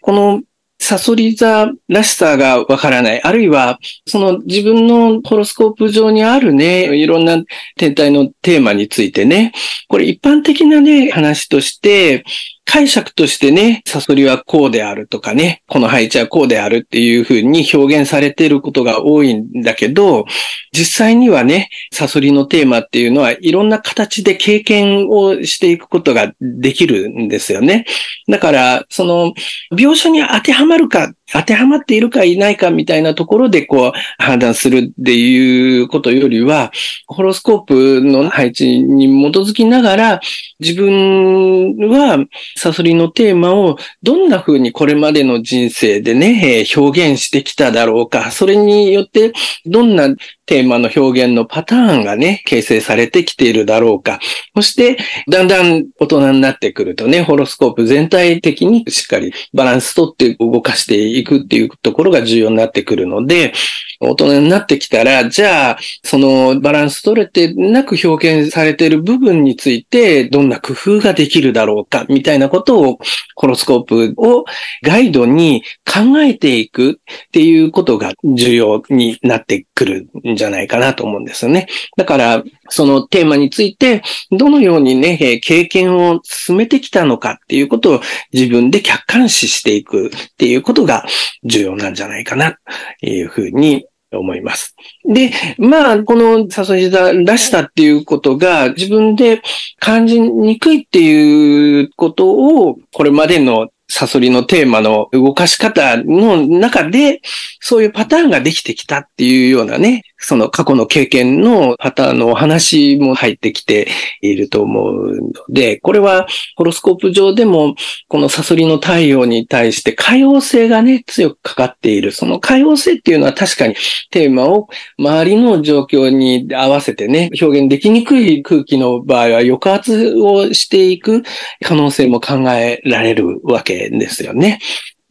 このサソリ座らしさがわからない。あるいは、その自分のホロスコープ上にあるね、いろんな天体のテーマについてね、これ一般的なね、話として、解釈としてね、サソリはこうであるとかね、この配置はこうであるっていうふうに表現されていることが多いんだけど、実際にはね、サソリのテーマっていうのはいろんな形で経験をしていくことができるんですよね。だから、その、描写に当てはまるか当てはまっているかいないかみたいなところでこう判断するっていうことよりは、ホロスコープの配置に基づきながら、自分はサソリのテーマをどんな風にこれまでの人生でね、表現してきただろうか、それによってどんなテーマの表現のパターンがね、形成されてきているだろうか。そして、だんだん大人になってくるとね、ホロスコープ全体的にしっかりバランスとって動かしていくっていうところが重要になってくるので、大人になってきたら、じゃあ、そのバランス取れてなく表現されている部分について、どんな工夫ができるだろうか、みたいなことを、ホロスコープをガイドに考えていくっていうことが重要になってくるんじゃじゃないかなと思うんですよね。だから、そのテーマについて、どのようにね、経験を進めてきたのかっていうことを自分で客観視していくっていうことが重要なんじゃないかな、というふうに思います。で、まあ、この誘い座らしさっていうことが自分で感じにくいっていうことを、これまでのサソリのテーマの動かし方の中で、そういうパターンができてきたっていうようなね、その過去の経験のパターンのお話も入ってきていると思うので、これはホロスコープ上でも、このサソリの太陽に対して海王星がね、強くかかっている。その海王星っていうのは確かにテーマを周りの状況に合わせてね、表現できにくい空気の場合は抑圧をしていく可能性も考えられるわけですよね。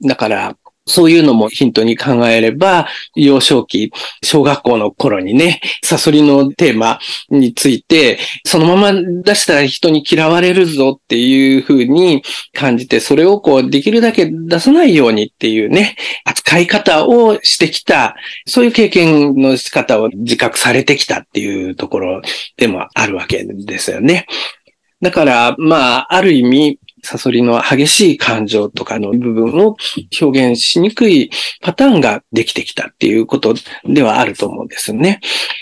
だから、そういうのもヒントに考えれば、幼少期、小学校の頃にね、サソリのテーマについて、そのまま出したら人に嫌われるぞっていうふうに感じて、それをこう、できるだけ出さないようにっていうね、扱い方をしてきた、そういう経験の仕方を自覚されてきたっていうところでもあるわけですよね。だから、まあ、ある意味、サソリの激しい感情とかの部分を表現しにくいパターンができてきたっていうことではあると思うんですよね。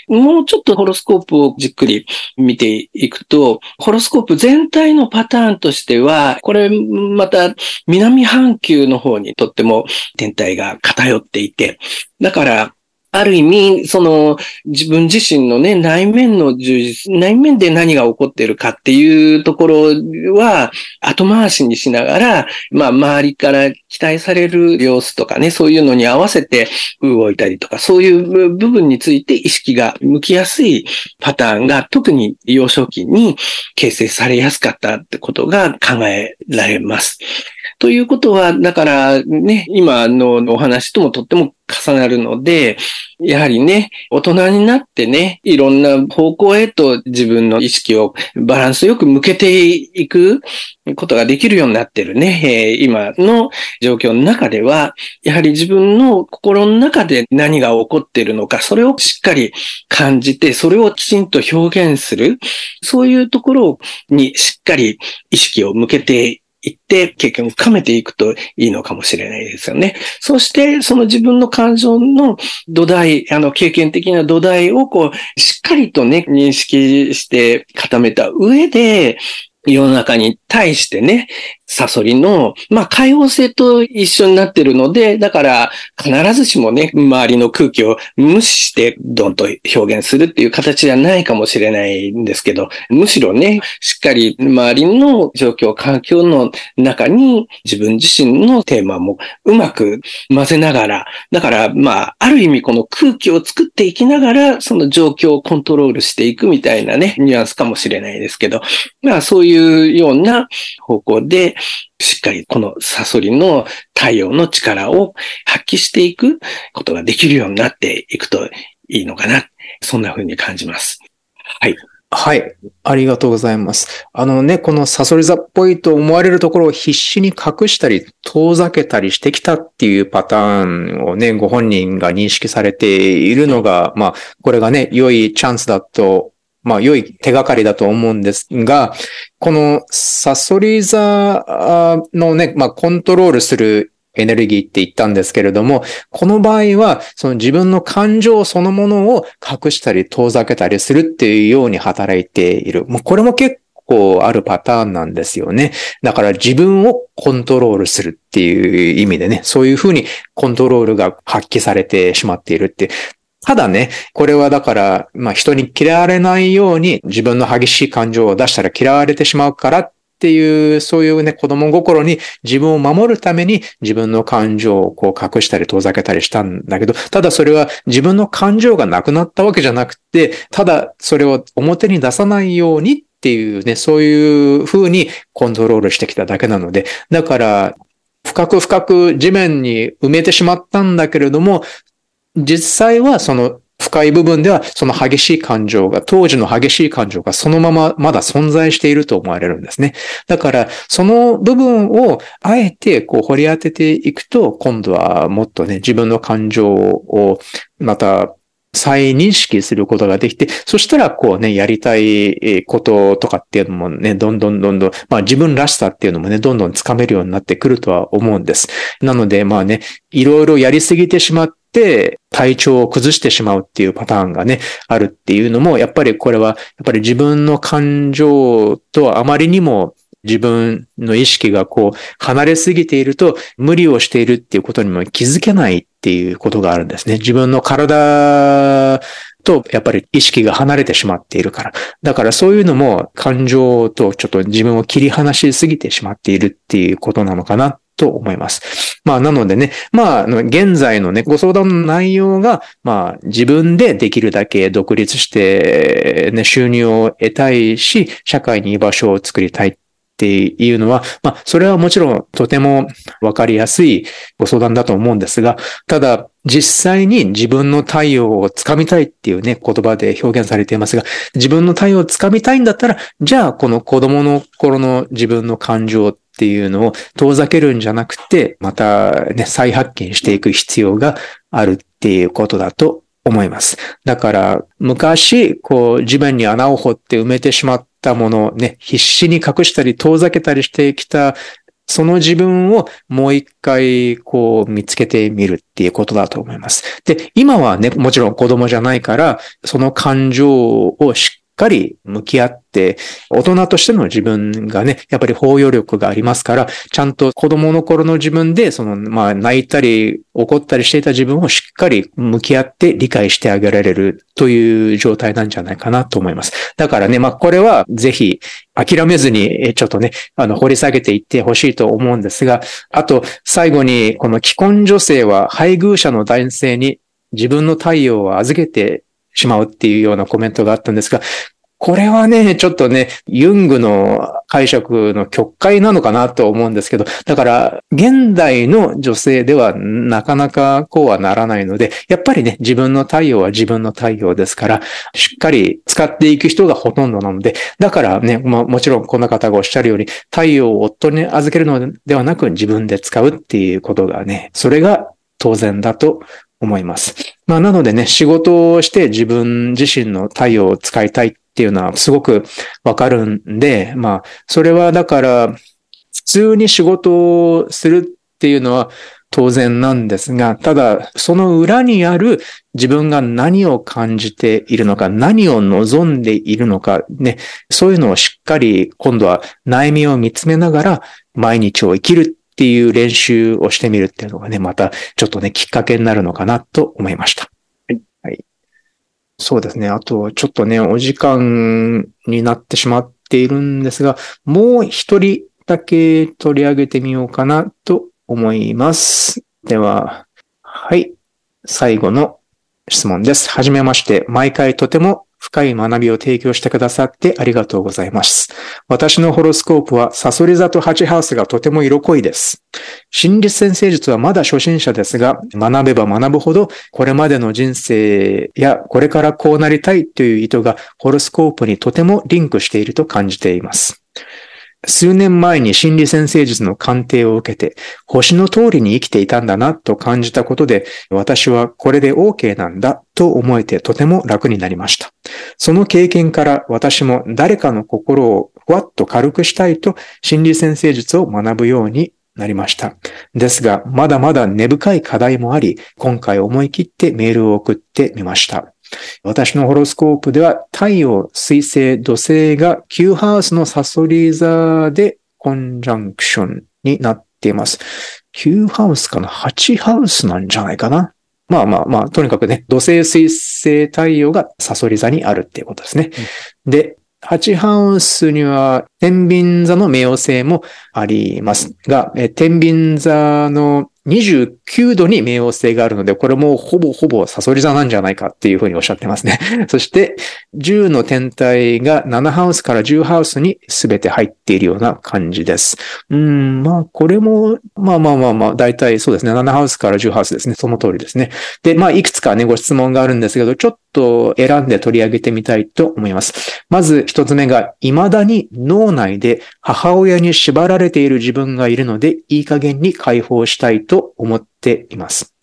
もうちょっとホロスコープをじっくり見ていくと、ホロスコープ全体のパターンとしては、これまた南半球の方にとっても天体が偏っていて、だからある意味、その、自分自身のね、内面の充実、内面で何が起こっているかっていうところは、後回しにしながら、まあ、周りから期待される様子とかね、そういうのに合わせて動いたりとか、そういう部分について意識が向きやすいパターンが、特に幼少期に形成されやすかったってことが考えられます。ということは、だからね、今のお話ともとっても重なるので、やはりね、大人になってね、いろんな方向へと自分の意識をバランスよく向けていくことができるようになってるね、えー、今の状況の中では、やはり自分の心の中で何が起こっているのか、それをしっかり感じて、それをきちんと表現する、そういうところにしっかり意識を向けて行って経験を深めていくといいのかもしれないですよね。そして、その自分の感情の土台、あの、経験的な土台をこう、しっかりとね、認識して固めた上で、世の中に対してね、サソリの、まあ、開放性と一緒になってるので、だから、必ずしもね、周りの空気を無視して、どんと表現するっていう形じゃないかもしれないんですけど、むしろね、しっかり周りの状況、環境の中に自分自身のテーマもうまく混ぜながら、だから、まあ、ある意味この空気を作っていきながら、その状況をコントロールしていくみたいなね、ニュアンスかもしれないですけど、まあ、そういうような方向で、しっかりこのサソリの太陽の力を発揮していくことができるようになっていくといいのかな。そんな風に感じます。はい。はい。ありがとうございます。あのね、このサソリ座っぽいと思われるところを必死に隠したり、遠ざけたりしてきたっていうパターンをね、ご本人が認識されているのが、まあ、これがね、良いチャンスだとまあ、良い手がかりだと思うんですが、このサソリ座のね、まあ、コントロールするエネルギーって言ったんですけれども、この場合は、その自分の感情そのものを隠したり遠ざけたりするっていうように働いている。もうこれも結構あるパターンなんですよね。だから自分をコントロールするっていう意味でね、そういうふうにコントロールが発揮されてしまっているって。ただね、これはだから、まあ人に嫌われないように自分の激しい感情を出したら嫌われてしまうからっていう、そういうね、子供心に自分を守るために自分の感情をこう隠したり遠ざけたりしたんだけど、ただそれは自分の感情がなくなったわけじゃなくて、ただそれを表に出さないようにっていうね、そういう風にコントロールしてきただけなので、だから、深く深く地面に埋めてしまったんだけれども、実際はその深い部分ではその激しい感情が、当時の激しい感情がそのまままだ存在していると思われるんですね。だから、その部分をあえてこう掘り当てていくと、今度はもっとね、自分の感情をまた再認識することができて、そしたらこうね、やりたいこととかっていうのもね、どんどんどんどん、まあ自分らしさっていうのもね、どんどんつかめるようになってくるとは思うんです。なので、まあね、いろいろやりすぎてしまって体調を崩してしまうっていうパターンがね、あるっていうのも、やっぱりこれは、やっぱり自分の感情とあまりにも自分の意識がこう離れすぎていると無理をしているっていうことにも気づけないっていうことがあるんですね。自分の体とやっぱり意識が離れてしまっているから。だからそういうのも感情とちょっと自分を切り離しすぎてしまっているっていうことなのかなと思います。まあ、なのでね、まあ、現在のね、ご相談の内容が、まあ、自分でできるだけ独立して、ね、収入を得たいし、社会に居場所を作りたいっていうのは、まあ、それはもちろんとてもわかりやすいご相談だと思うんですが、ただ、実際に自分の太陽をつかみたいっていうね、言葉で表現されていますが、自分の太陽をつかみたいんだったら、じゃあこの子供の頃の自分の感情っていうのを遠ざけるんじゃなくて、またね、再発見していく必要があるっていうことだと思います。だから、昔、こう、地面に穴を掘って埋めてしまったものをね、必死に隠したり遠ざけたりしてきた、その自分をもう一回、こう、見つけてみるっていうことだと思います。で、今はね、もちろん子供じゃないから、その感情をしっかり向き合って、大人としての自分がね、やっぱり包容力がありますから、ちゃんと子供の頃の自分で、その、まあ、泣いたり、怒ったりしていた自分をしっかり向き合って理解してあげられるという状態なんじゃないかなと思います。だからね、まあ、これはぜひ諦めずに、ちょっとね、あの、掘り下げていってほしいと思うんですが、あと、最後に、この既婚女性は配偶者の男性に自分の太陽を預けてしまうっていうようなコメントがあったんですが、これはね、ちょっとね、ユングの解釈の曲解なのかなと思うんですけど、だから、現代の女性ではなかなかこうはならないので、やっぱりね、自分の太陽は自分の太陽ですから、しっかり使っていく人がほとんどなので、だからね、ももちろんこの方がおっしゃるように、太陽を夫に預けるのではなく自分で使うっていうことがね、それが当然だと思います。まあなのでね、仕事をして自分自身の太陽を使いたいっていうのはすごくわかるんで、まあそれはだから普通に仕事をするっていうのは当然なんですが、ただその裏にある自分が何を感じているのか、何を望んでいるのか、ね、そういうのをしっかり今度は悩みを見つめながら毎日を生きるっていう練習をしてみるっていうのがね、またちょっとね、きっかけになるのかなと思いました。はい。はい。そうですね。あと、ちょっとね、お時間になってしまっているんですが、もう一人だけ取り上げてみようかなと思います。では、はい。最後の質問です。はじめまして。毎回とても深い学びを提供してくださってありがとうございます。私のホロスコープはサソリ座とハチハウスがとても色濃いです。心理先生術はまだ初心者ですが、学べば学ぶほど、これまでの人生やこれからこうなりたいという意図がホロスコープにとてもリンクしていると感じています。数年前に心理先生術の鑑定を受けて、星の通りに生きていたんだなと感じたことで、私はこれで OK なんだと思えてとても楽になりました。その経験から私も誰かの心をふわっと軽くしたいと心理先生術を学ぶようになりました。ですが、まだまだ根深い課題もあり、今回思い切ってメールを送ってみました。私のホロスコープでは太陽、水星、土星が9ハウスのサソリ座でコンジャンクションになっています。9ハウスかな ?8 ハウスなんじゃないかな？まあまあまあ、とにかくね、土星、水星、太陽がサソリ座にあるっていうことですね。で、8ハウスには天秤座の冥王星もありますが、え天秤座の29度に冥王星があるので、これもほぼほぼサソリ座なんじゃないかっていうふうにおっしゃってますね。そして、10の天体が7ハウスから10ハウスに全て入っているような感じです。うん、まあ、これも、まあまあまあまあ、だいたいそうですね。7ハウスから10ハウスですね。その通りですね。で、まあ、いくつかね、ご質問があるんですけど、ちょっと選んで取り上げてみたいと思います。まず一つ目が、未だに脳内で母親に縛られている自分がいるので、いい加減に解放したいと思っています。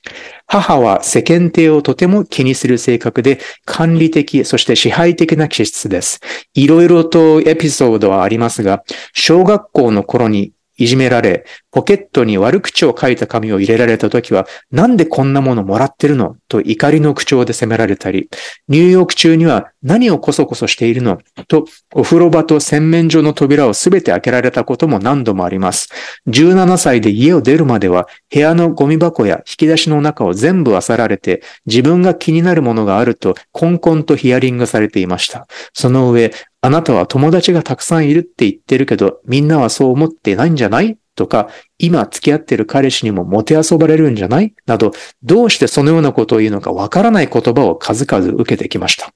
母は世間体をとても気にする性格で、管理的、そして支配的な気質です。いろいろとエピソードはありますが、小学校の頃にいじめられ、ポケットに悪口を書いた紙を入れられた時は、なんでこんなものもらってるの？と怒りの口調で責められたり、入浴中には何をこそこそしているの？と、お風呂場と洗面所の扉をすべて開けられたことも何度もあります。17歳で家を出るまでは、部屋のゴミ箱や引き出しの中を全部漁られて、自分が気になるものがあると、コンコンとヒアリングされていました。その上、あなたは友達がたくさんいるって言ってるけど、みんなはそう思ってないんじゃない？とか、今付き合ってる彼氏にももてあそばれるんじゃない？など、どうしてそのようなことを言うのかわからない言葉を数々受けてきました。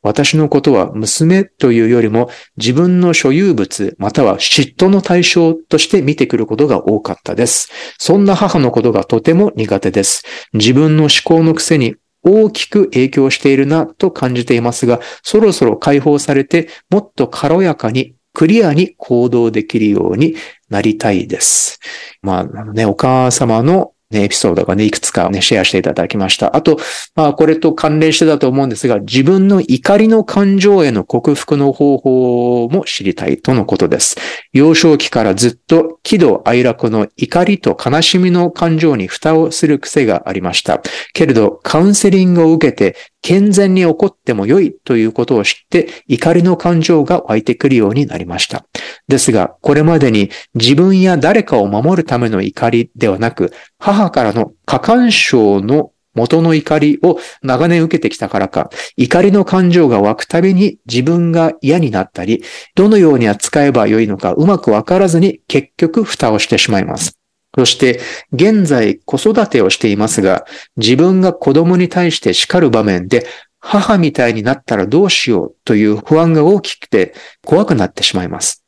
私のことは娘というよりも自分の所有物または嫉妬の対象として見てくることが多かったです。そんな母のことがとても苦手です。自分の思考のくせに大きく影響しているなと感じていますが、そろそろ解放されてもっと軽やかにクリアに行動できるようになりたいです。まあ、ね、お母様のね、エピソードがね、いくつかね、シェアしていただきました。あと、まあ、これと関連してだと思うんですが、自分の怒りの感情への克服の方法も知りたいとのことです。幼少期からずっと喜怒哀楽の怒りと悲しみの感情に蓋をする癖がありました。けれど、カウンセリングを受けて、健全に起こっても良いということを知って、怒りの感情が湧いてくるようになりました。ですが、これまでに自分や誰かを守るための怒りではなく、母母からの過干渉の元の怒りを長年受けてきたからか、怒りの感情が湧くたびに自分が嫌になったり、どのように扱えばよいのかうまくわからずに結局蓋をしてしまいます。そして、現在子育てをしていますが、自分が子供に対して叱る場面で、母みたいになったらどうしようという不安が大きくて怖くなってしまいます。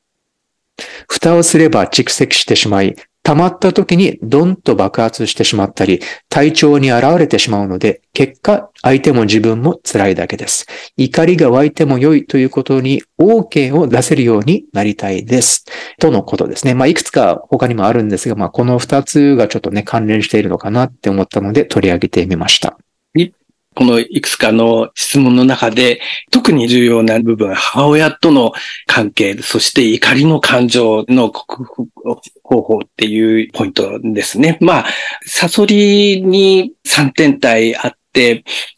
蓋をすれば蓄積してしまい、溜まった時にドンと爆発してしまったり、体調に現れてしまうので、結果、相手も自分も辛いだけです。怒りが湧いても良いということに OK を出せるようになりたいです。とのことですね。まあ、いくつか他にもあるんですが、まあ、この二つがちょっとね、関連しているのかなって思ったので取り上げてみました。このいくつかの質問の中で、特に重要な部分、母親との関係、そして怒りの感情の克服方法っていうポイントですね。まあ、サソリに3点体あっ、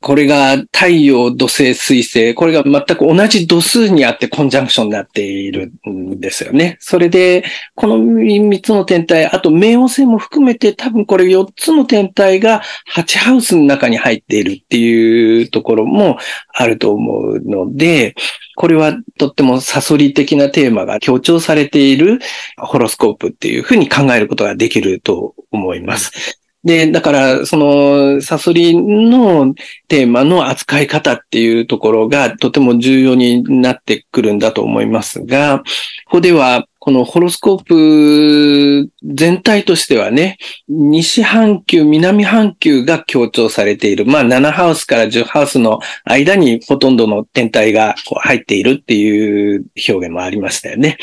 これが太陽、土星、水星、これが全く同じ度数にあってコンジャンクションになっているんですよね。それで、この3つの天体、あと冥王星も含めて多分これ4つの天体が8ハウスの中に入っているっていうところもあると思うので、これはとってもサソリ的なテーマが強調されているホロスコープっていうふうに考えることができると思います。で、だから、その、サソリのテーマの扱い方っていうところがとても重要になってくるんだと思いますが、ここでは、このホロスコープ全体としてはね、西半球、南半球が強調されている。まあ、7ハウスから10ハウスの間にほとんどの天体が入っているっていう表現もありましたよね。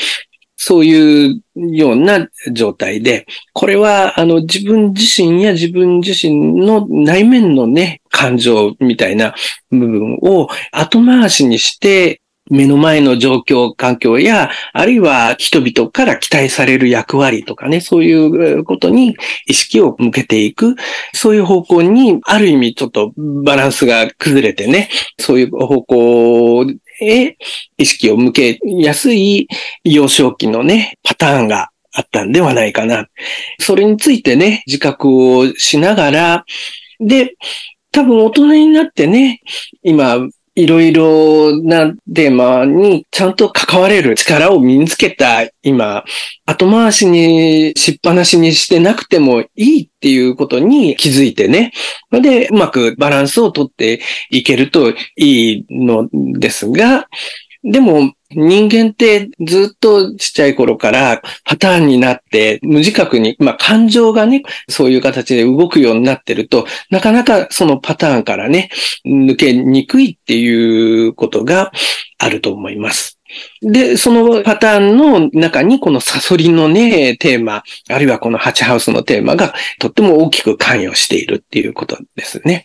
そういうような状態で、これは、あの、自分自身や自分自身の内面のね、感情みたいな部分を後回しにして、目の前の状況、環境や、あるいは人々から期待される役割とかね、そういうことに意識を向けていく、そういう方向に、ある意味ちょっとバランスが崩れてね、そういう方向へ意識を向けやすい幼少期のね、パターンがあったんではないかな。それについてね、自覚をしながら、で、多分大人になってね、今、いろいろなテーマにちゃんと関われる力を身につけた今、後回しにしっぱなしにしてなくてもいいっていうことに気づいてね。で、うまくバランスをとっていけるといいのですが、でも、人間ってずっとちっちゃい頃からパターンになって無自覚に、まあ感情がね、そういう形で動くようになってると、なかなかそのパターンからね、抜けにくいっていうことがあると思います。で、そのパターンの中にこのサソリのね、テーマ、あるいはこのハチハウスのテーマがとっても大きく関与しているっていうことですね。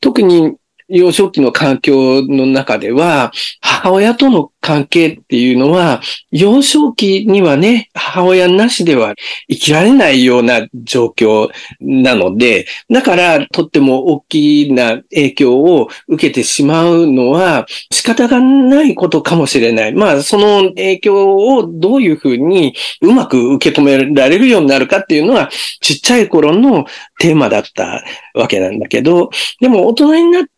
特に幼少期の環境の中では、母親との関係っていうのは、幼少期にはね、母親なしでは生きられないような状況なので、だからとっても大きな影響を受けてしまうのは仕方がないことかもしれない。まあ、その影響をどういうふうにうまく受け止められるようになるかっていうのは、ちっちゃい頃のテーマだったわけなんだけど、でも大人になって、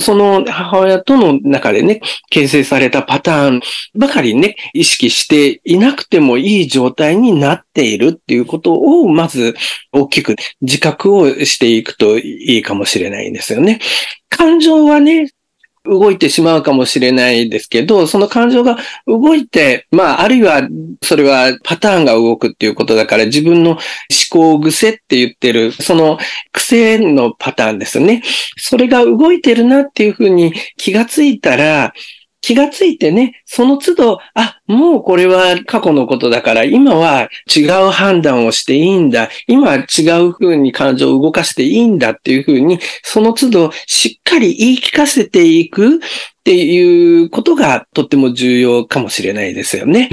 その母親との中でね、形成されたパターンばかりね、意識していなくてもいい状態になっているっていうことを、まず大きく自覚をしていくといいかもしれないんですよね。感情はね、動いてしまうかもしれないですけど、その感情が動いて、まあ、あるいは、それはパターンが動くっていうことだから、自分の思考癖って言ってる、その癖のパターンですよね。それが動いてるなっていうふうに気がついたら、気がついてね、その都度、あ、もうこれは過去のことだから、今は違う判断をしていいんだ。今は違う風に感情を動かしていいんだっていう風に、その都度しっかり言い聞かせていくっていうことがとっても重要かもしれないですよね。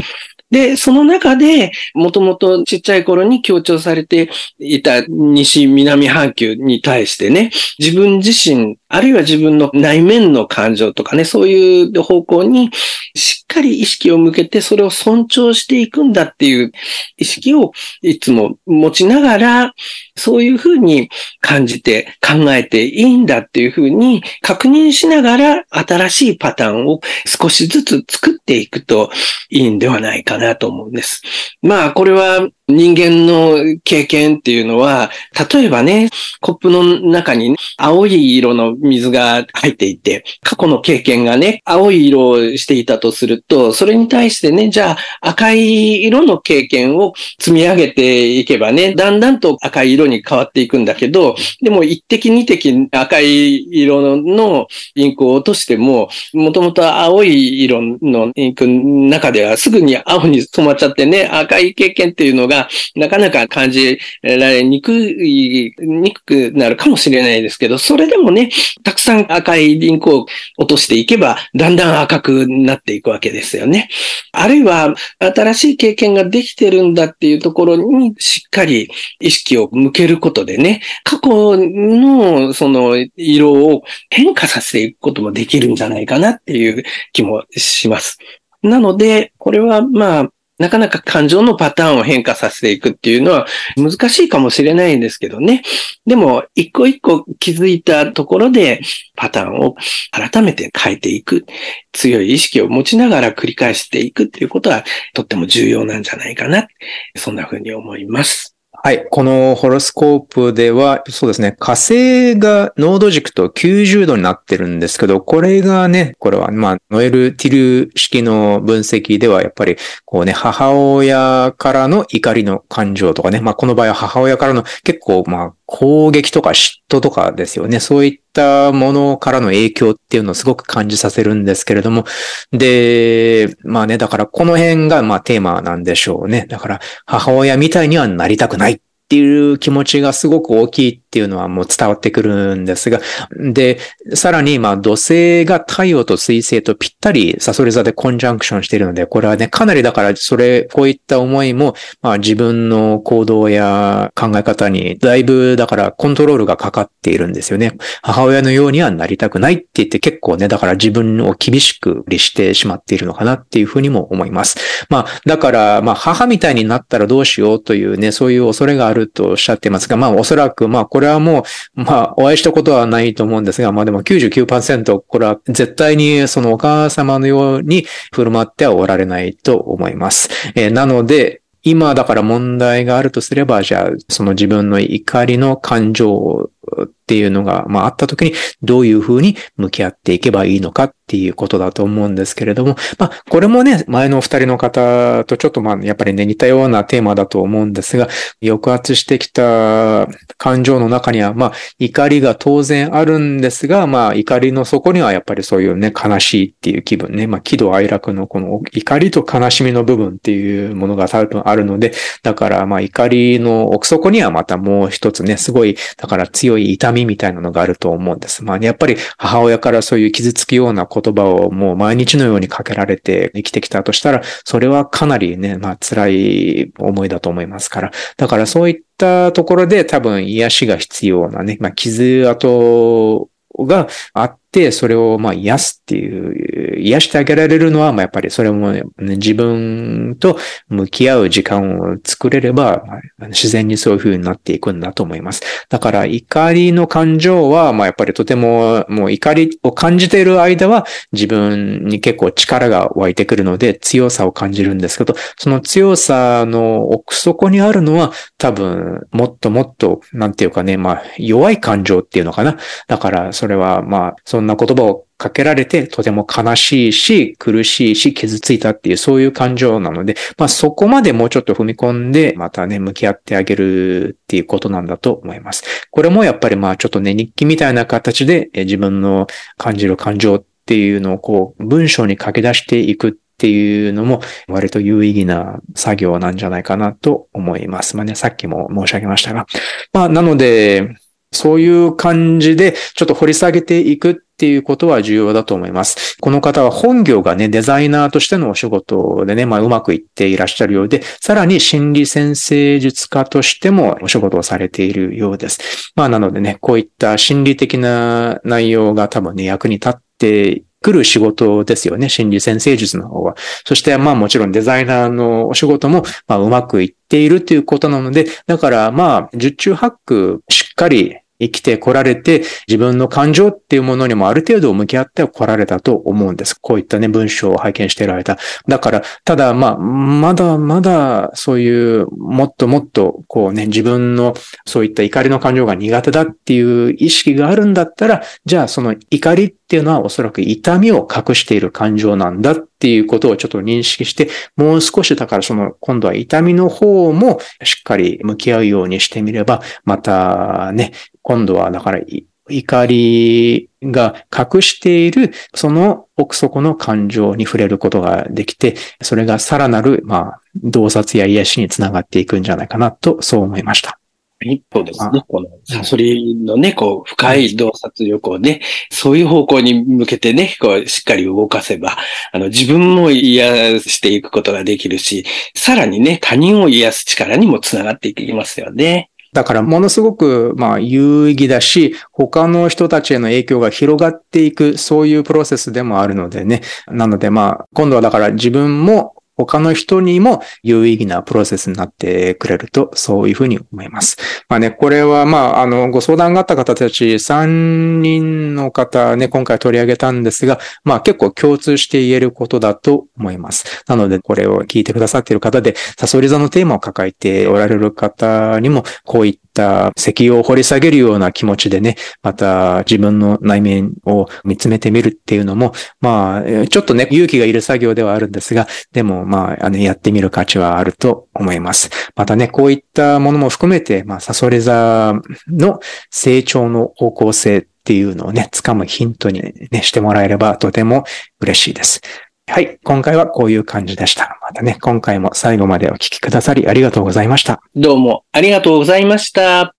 で、その中で、もともとちっちゃい頃に強調されていた西南半球に対してね、自分自身、あるいは自分の内面の感情とかね、そういう方向にしっかり意識を向けてそれを尊重していくんだっていう意識をいつも持ちながら、そういうふうに感じて考えていいんだっていうふうに確認しながら新しいパターンを少しずつ作っていくといいんではないかなと思うんです。まあ、これは人間の経験っていうのは、例えばね、コップの中に、青い色の水が入っていて、過去の経験がね、青い色をしていたとすると、それに対してね、じゃあ赤い色の経験を積み上げていけばね、だんだんと赤い色に変わっていくんだけど、でも一滴二滴赤い色のインクを落としても、もともと青い色のインクの中ではすぐに青に染まっちゃってね、赤い経験っていうのがなかなか感じられにくい、にくくなるかもしれないですけど、それでもね、たくさん赤いリンクを落としていけば、だんだん赤くなっていくわけですよね。あるいは、新しい経験ができてるんだっていうところにしっかり意識を向けることでね、過去のその色を変化させていくこともできるんじゃないかなっていう気もします。なので、これはまあ、なかなか感情のパターンを変化させていくっていうのは難しいかもしれないんですけどね。でも、一個一個気づいたところでパターンを改めて変えていく。強い意識を持ちながら繰り返していくっていうことはとっても重要なんじゃないかな。そんな風に思います。はい。このホロスコープでは、そうですね、火星が濃度軸と90度になってるんですけど、これがね、これは、まあ、ノエル・ティル式の分析では、やっぱり、こうね、母親からの怒りの感情とかね、まあ、この場合は母親からの結構、まあ、攻撃とか嫉妬とかですよね。そういったものからの影響っていうのをすごく感じさせるんですけれども。で、まあね、だからこの辺がまあテーマなんでしょうね。だから母親みたいにはなりたくない。っていう気持ちがすごく大きいっていうのはもう伝わってくるんですが、で、さらに、まあ、土星が太陽と水星とぴったりサソリ座でコンジャンクションしているので、これはね、かなりだから、それ、こういった思いも、まあ、自分の行動や考え方に、だいぶ、だからコントロールがかかっているんですよね。母親のようにはなりたくないって言って結構ね、だから自分を厳しく律してしまっているのかなっていうふうにも思います。まあ、だから、まあ、母みたいになったらどうしようというね、そういう恐れがあるとおっしゃってますが、まあ、おそらく、まあ、これはもう、まあ、お会いしたことはないと思うんですが、まあでも99%、これは絶対にそのお母様のように振る舞ってはおられないと思います。えー、なので、今だから問題があるとすれば、じゃあ、その自分の怒りの感情っていうのが、まあ、あった時にどういうふうに向き合っていけばいいのかっていうことだと思うんですけれども、まあ、これもね、前のお二人の方とちょっとまあ、やっぱりね、似たようなテーマだと思うんですが、抑圧してきた感情の中には、まあ、怒りが当然あるんですが、まあ、怒りの底にはやっぱりそういうね、悲しいっていう気分ね、まあ、喜怒哀楽のこの怒りと悲しみの部分っていうものが多分あるので、だからまあ、怒りの奥底にはまたもう一つね、すごい、だから強い痛みみたいなのがあると思うんです。まあ、ねやっぱり母親からそういう傷つくようなこと言葉をもう毎日のようにかけられて生きてきたとしたら、それはかなりね、まあ辛い思いだと思いますから。だからそういったところで多分癒しが必要なね、まあ傷跡があって、それをまあ癒すっていう、癒してあげられるのは、まあやっぱりそれも、ね、自分と向き合う時間を作れれば、まあ、自然にそういう風になっていくんだと思います。だから怒りの感情は、まあやっぱりとても、もう怒りを感じている間は自分に結構力が湧いてくるので強さを感じるんですけど、その強さの奥底にあるのは多分もっともっと、なんていうかね、まあ弱い感情っていうのかな。だからそれはまあそんな言葉をかけられてとても悲しいし、苦しいし、傷ついたっていうそういう感情なので、まあそこまでもうちょっと踏み込んで、またね、向き合ってあげるっていうことなんだと思います。これもやっぱりまあちょっとね、日記みたいな形で自分の感じる感情っていうのをこう、文章に書き出していくっていうのも割と有意義な作業なんじゃないかなと思います。まあね、さっきも申し上げましたが。まあ、なので、そういう感じでちょっと掘り下げていくっていうことは重要だと思います。この方は本業がね、デザイナーとしてのお仕事でね、まあうまくいっていらっしゃるようで、さらに心理先生術家としてもお仕事をされているようです。まあなのでね、こういった心理的な内容が多分ね、役に立って来る仕事ですよね。心理先生術の方は。そして、まあもちろんデザイナーのお仕事も、まあうまくいっているということなので、だからまあ、十中八九しっかり生きてこられて、自分の感情っていうものにもある程度向き合ってこられたと思うんです。こういったね、文章を拝見していられた。だから、ただ、まあ、まだまだ、そういう、もっともっと、こうね、自分の、そういった怒りの感情が苦手だっていう意識があるんだったら、じゃあその怒りっていうのはおそらく痛みを隠している感情なんだっていうことをちょっと認識して、もう少しだからその今度は痛みの方もしっかり向き合うようにしてみれば、またね、今度はだから怒りが隠しているその奥底の感情に触れることができて、それがさらなる、まあ、洞察や癒しにつながっていくんじゃないかなと、そう思いました。一歩ですね。このサソリのね、こう、深い洞察力をね、そういう方向に向けてね、こう、しっかり動かせば、あの、自分も癒していくことができるし、さらにね、他人を癒す力にもつながっていきますよね。だからものすごくまあ有意義だし、他の人たちへの影響が広がっていく、そういうプロセスでもあるのでね。なのでまあ、今度はだから自分も他の人にも有意義なプロセスになってくれると、そういうふうに思います。まあね、これはまあ、あの、ご相談があった方たち3人の方ね、今回取り上げたんですが、まあ結構共通して言えることだと思います。なので、これを聞いてくださっている方で、サソリ座のテーマを抱えておられる方にも、こういったた石油を掘り下げるような気持ちでね、また自分の内面を見つめてみるっていうのも、まあ、ちょっとね、勇気がいる作業ではあるんですが、でもまあ、あの、やってみる価値はあると思います。またね、こういったものも含めて、まあ、サソリ座の成長の方向性っていうのをね、掴むヒントにね、してもらえればとても嬉しいです。はい。今回はこういう感じでした。またね、今回も最後までお聞きくださりありがとうございました。どうもありがとうございました。